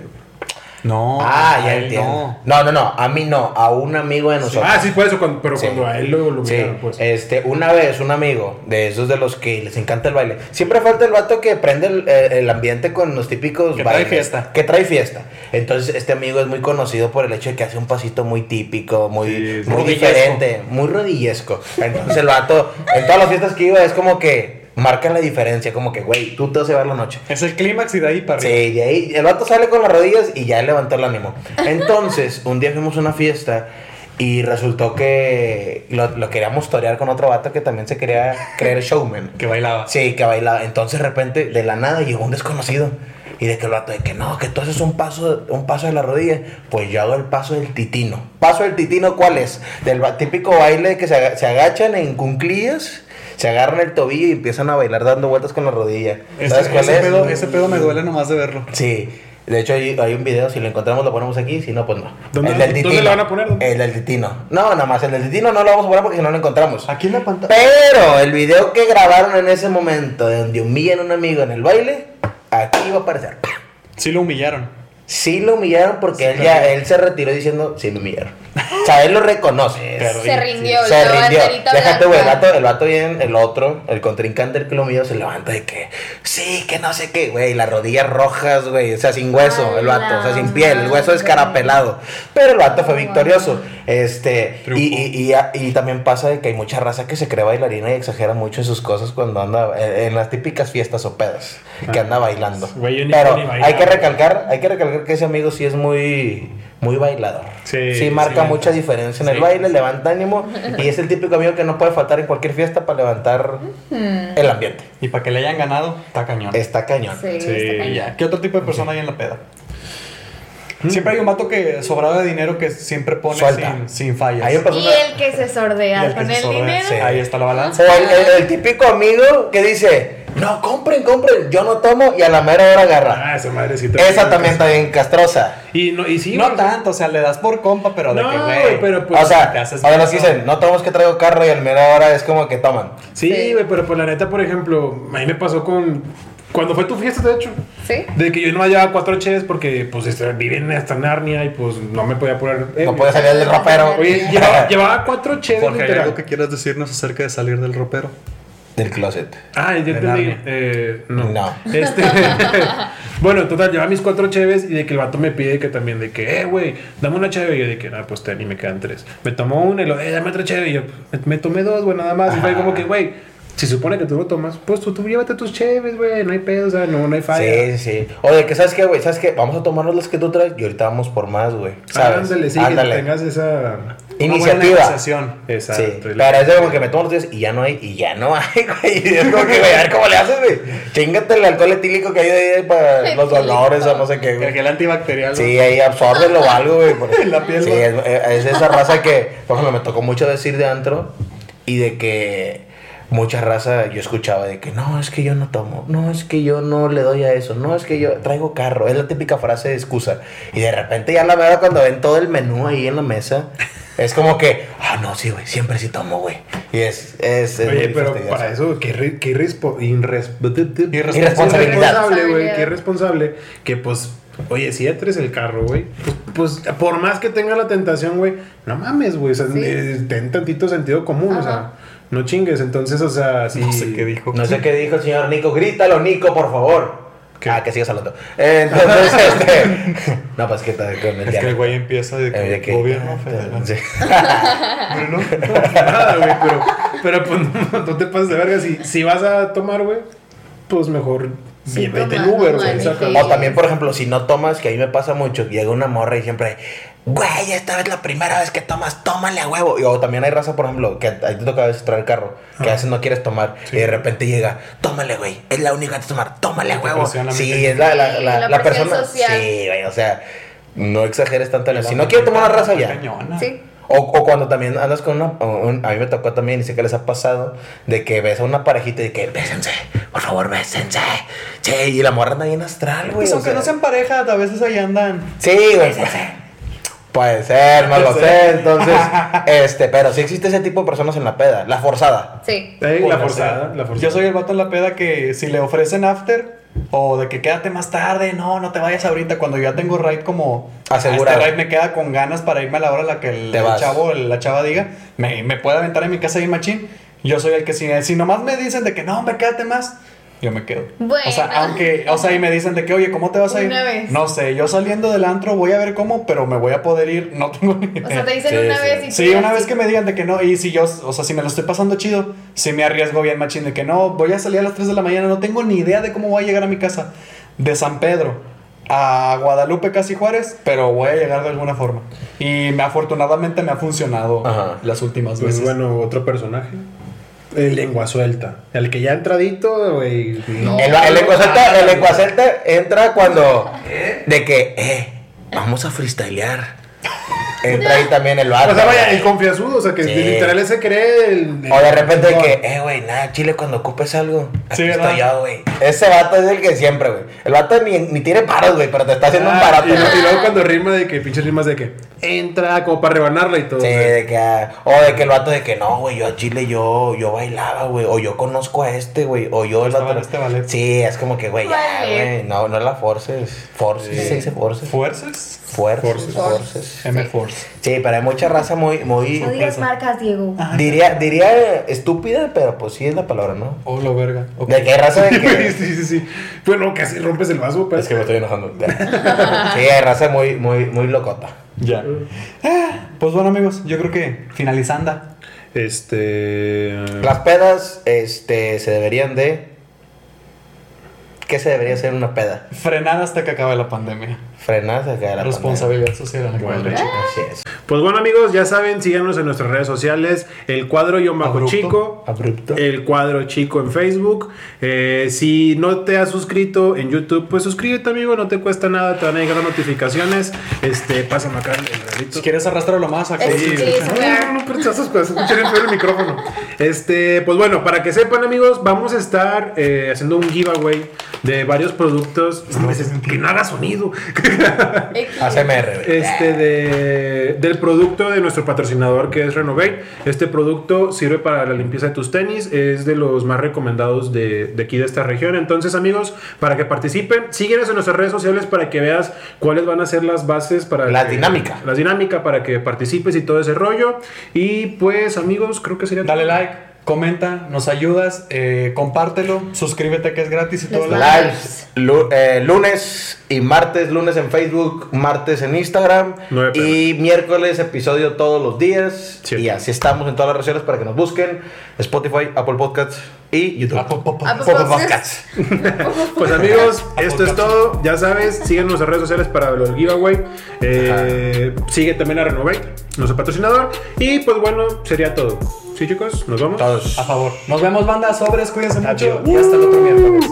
No. ah, ya entiendo. No. no, no, a mí no, a un amigo de nosotros. Ah, sí, por eso, cuando- pero Sí. cuando a él lo, lo Sí, humillaron, pues. este, una vez un amigo de esos de los que les encanta el baile. Siempre falta el vato que prende el, el- ambiente con los típicos Que trae bailes, fiesta. Que trae fiesta. Entonces, este amigo es muy conocido por el hecho de que hace un pasito muy típico, muy, Sí, sí. muy Rodillesco. diferente, muy rodillesco. Entonces, el vato, en todas las fiestas que iba, es como que marca la diferencia. Como que, güey, tú te vas a llevar la noche. Es el clímax y de ahí para arriba. Sí, de ahí el vato sale con las rodillas y ya levantó el ánimo. Entonces, un día fuimos a una fiesta y resultó que lo, lo queríamos torear con otro vato que también se quería creer showman. Que bailaba. Sí, que bailaba. Entonces, de repente, de la nada llegó un desconocido. Y de que el vato, de que no, que tú haces un paso, un paso de la rodilla. Pues yo hago el paso del titino. ¿Paso del titino cuál es? Del típico baile que se, se agachan en cunclillas, se agarran el tobillo y empiezan a bailar dando vueltas con la rodilla. ¿Sabes cuál ese es? pedo, ese pedo me duele nomás de verlo. Sí, de hecho hay, hay un video, si lo encontramos lo ponemos aquí, si no, pues no. ¿Dónde- el del dónde titino. lo van a poner? ¿Dónde? El del titino. No, nada más, el del titino no lo vamos a poner porque si no lo encontramos. Aquí en la pantalla. Pero el video que grabaron en ese momento, de donde humillan a un amigo en el baile, aquí va a aparecer. Sí lo humillaron. Sí lo humillaron porque Sí, él ya, él se retiró diciendo, sí me humillaron. O sea, él lo reconoce. Se rindió, Se rindió. Déjate, güey, el vato, el vato bien, el otro, el contrincante del que lo mío, se levanta de que, sí, que no sé qué, güey, las rodillas rojas, güey, o sea, sin hueso, el vato, o sea, sin piel, el hueso escarapelado. Pero el vato fue Wow. victorioso. Este, y, y, y, y también pasa de que hay mucha raza que se cree bailarina y exagera mucho en sus cosas cuando anda en, en las típicas fiestas o pedas, que anda bailando. Pero hay que recalcar, hay que recalcar que ese amigo sí es muy, muy bailador. Sí, sí marca sí, mucha diferencia en el baile, levanta ánimo y es el típico amigo que no puede faltar en cualquier fiesta para levantar el ambiente. Y para que le hayan ganado, está cañón. Está cañón. Sí, Sí, está cañón. ya. ¿Qué otro tipo de persona hay en la peda? Siempre hay un vato que sobrado de dinero que siempre pone sin, sin fallas. Hay Y persona- el que se sordea el con se el sordea. dinero. Sí. Ahí está la balanza. O el, el- el típico amigo que dice, no, compren, compren, yo no tomo y a la mera hora agarra. Ah, esa madrecita. Esa también está bien castrosa. Y, no, y sí, no güey, tanto, o sea, le das por compa, pero de No, que, güey, güey. pero pues. o sea, te haces ahora los dicen, no tomamos que traigo carro y a la mera hora es como que toman. Sí, Sí. güey, pero pues la neta, por ejemplo, a mí me pasó con. Cuando fue tu fiesta, de hecho. Sí. De que yo no llevaba cuatro cheves porque, pues, este, viví en esta Narnia y, pues, no me podía poner. eh, No puede salir del ropero. Oye, llevaba, llevaba cuatro cheves, Jorge, ¿hay literal. algo que quieras decirnos acerca de salir del ropero? Del closet. Ah, ya De entendí. Eh, no. No. Este, bueno, total, llevaba mis cuatro cheves y de que el vato me pide que también, de que, eh, güey, dame una cheve. Y yo de que, ah, pues ten, y me quedan tres. Me tomó una y lo, eh, dame otra cheve. Y yo, me, me tomé dos, güey, nada más. Y fue como que, güey, si supone que tú lo tomas, pues tú, tú llévate tus cheves, güey, no hay pedo, o sea, no, no hay falla. Sí, sí, sí. O de que, ¿sabes qué, güey? ¿Sabes qué? Vamos a tomarnos las que tú traes y ahorita vamos por más, güey. Ándale, sí, Ándale. que tengas esa. Una Iniciativa. Exacto. Sí, pero la- es de como que me tomo los días y ya no hay, y ya no hay, güey. Y es como que, güey, a ver cómo le haces, güey. Chingate el alcohol etílico que hay de ahí para los dolores o no sé qué, El güey. gel antibacterial. Sí, ahí absórbelo o algo, güey. porque- En la piel, Sí, es, es esa raza que, por ejemplo, me tocó mucho decir de antro y de que mucha raza yo escuchaba de que no, es que yo no tomo, no, es que yo no le doy a eso, no, es que yo traigo carro. Es la típica frase de excusa. Y de repente ya la verdad cuando ven todo el menú ahí en la mesa. Es como que, ah, no, sí, güey, siempre sí tomo, güey. Y es, es, es Oye, pero fastidioso. para eso, qué, qué irrespo- irres- Irresponsabilidad. irresponsable, güey, qué irresponsable. Que pues, oye, si ya traes el carro, güey, pues, pues, por más que tenga la tentación, güey, no mames, güey, o sea, Sí. eh, ten tantito sentido común, o sea, no chingues. Entonces, o sea, sí. No sé qué dijo. No sé qué dijo el señor Nico. Grítalo, Nico, por favor. ¿Qué? Ah, que sigas hablando. Eh, Entonces, este. No, pues que el Es que el güey empieza de Eh, que, de que- gobierno federal. Sí. Bueno, Nada, güey, pero, pero pues no, no te pases de verga. Si, si vas a tomar, güey, pues mejor Sí, vete Uber, no güey. O también, por ejemplo, si no tomas, que a mí me pasa mucho, llega una morra y siempre, güey, esta es la primera vez que tomas, tómale a huevo. Y, o también hay raza, por ejemplo, que a ti te toca a veces traer el carro, que a veces no quieres tomar, Sí. y de repente llega, tómale, güey, es la única de tomar, tómale a huevo. Sí, es la, la, la, la la persona. social. Sí, güey, o sea, no exageres tanto. en el- Si no quieres tomar una raza, ya. Cañona. Sí. O, o cuando también andas con una. un- a mí me tocó también, y sé que les ha pasado, de que ves a una parejita y de que bésense, por favor, bésense. Sí, y la morra anda bien astral, güey. Pues aunque sea. no sean pareja, a veces ahí andan. Sí, güey. pues, Puede ser, no lo sé. Entonces, este, pero sí existe ese tipo de personas en la peda, la forzada. Sí. La forzada, la forzada. Yo soy el vato en la peda que si le ofrecen after o de que quédate más tarde, no, no te vayas ahorita. Cuando yo ya tengo ride como Asegurado. a Este ride me queda con ganas para irme a la hora a la que el, chavo, el- la chava diga, me, me puede aventar en mi casa y machín. Yo soy el que si, si nomás me dicen de que no, hombre, quédate más. Yo me quedo. Bueno. O sea, aunque, o sea, y me dicen de que, oye, ¿cómo te vas a ir? Una vez. No sé, yo saliendo del antro voy a ver cómo, pero me voy a poder ir, no tengo ni idea. O sea, te dicen Sí, una sí. vez y Sí, una así. vez que me digan de que no, y si yo, o sea, si me lo estoy pasando chido, si me arriesgo bien machín de que no, voy a salir a las 3 de la mañana, no tengo ni idea de cómo voy a llegar a mi casa de San Pedro a Guadalupe, casi Juárez, pero voy a llegar de alguna forma. Y me, afortunadamente me ha funcionado Ajá. las últimas Pues veces. bueno, otro personaje. El lengua suelta. El que ya entradito, güey. No. El, el lenguacelta, el lenguacelta entra cuando. De que, eh, vamos a freestylear. Entra ahí también el vato. O sea, vaya, el confianzudo, o sea, que Sí. literal ese cree el. O de repente de el- que, eh, güey, nada, Chile, cuando ocupes algo, aquí Sí, estoy ¿verdad? yo, güey. Ese vato es el que siempre, güey. El vato ni, ni tiene paros, güey, pero te está haciendo un Ah, parote. y, luego cuando rima de que, pinches rimas de que entra como para rebanarla y todo. Sí, de que, ah, o de que el vato de que no, güey, yo a Chile yo, yo bailaba, güey, o yo conozco a este, güey, o yo el en este ballet. Sí, es como que, güey, ya, güey, no, no la forces. Forces, Sí. ¿sí se dice forces? ¿Fuerzas? Fuerces, Forces. forces. M-Force. Sí, pero hay mucha raza muy, muy. No digas marcas, Diego. Diría, diría estúpida, pero pues sí es la palabra, ¿no? Oh, lo verga. De hay raza de que. sí, sí, sí. Bueno, casi rompes el vaso, pero. Es que me estoy enojando. Sí, hay raza muy, muy, muy locota. Ya. Ah, Pues bueno, amigos, yo creo que finalizando. Este. Las pedas, este, se deberían de. ¿Qué se debería hacer en una peda? Frenar hasta que acabe la pandemia. Frenar se cae la Responsabilidad social. Bueno, Bueno, pandemia. Así es. Pues bueno, amigos, ya saben, síganos en nuestras redes sociales. El cuadro yo bajo Abrupto. chico. Abrupto. El cuadro chico en Facebook. Eh, si no te has suscrito en YouTube, pues suscríbete, amigo. No te cuesta nada, te van a llegar las notificaciones. Este, pásame acá el regalito. Si quieres arrastrarlo más, acá. Sí, sí, No, no, no, pero esas cosas, escuchen el micrófono. Este, pues bueno, para que sepan, amigos, vamos a estar eh, haciendo un giveaway de varios productos. Dices, que no haga sonido. ACMR. Este de, del producto de nuestro patrocinador que es Renovate. Este producto sirve para la limpieza de tus tenis. Es de los más recomendados de, de aquí de esta región. Entonces, amigos, para que participen, síguenos en nuestras redes sociales para que veas cuáles van a ser las bases para La que- dinámica. La dinámica para que participes y todo ese rollo. Y pues, amigos, creo que sería Dale todo. like, comenta, nos ayudas, eh, compártelo, suscríbete que es gratis y todo. Lives eh, lunes y martes, lunes en Facebook, martes en Instagram y miércoles episodio todos los días. Sí. Y así estamos en todas las regiones para que nos busquen. Spotify, Apple Podcasts y YouTube. Ah, Apple Podcasts. Pues amigos, esto es todo. Ya sabes, sigan nuestras redes sociales para los giveaway. Eh, sigue también a Renovate, nuestro patrocinador. Y pues bueno, sería todo. Sí, chicos, nos vamos. Todos. A favor. Nos vemos, banda. Sobres, cuídense mucho. Y hasta el otro miércoles.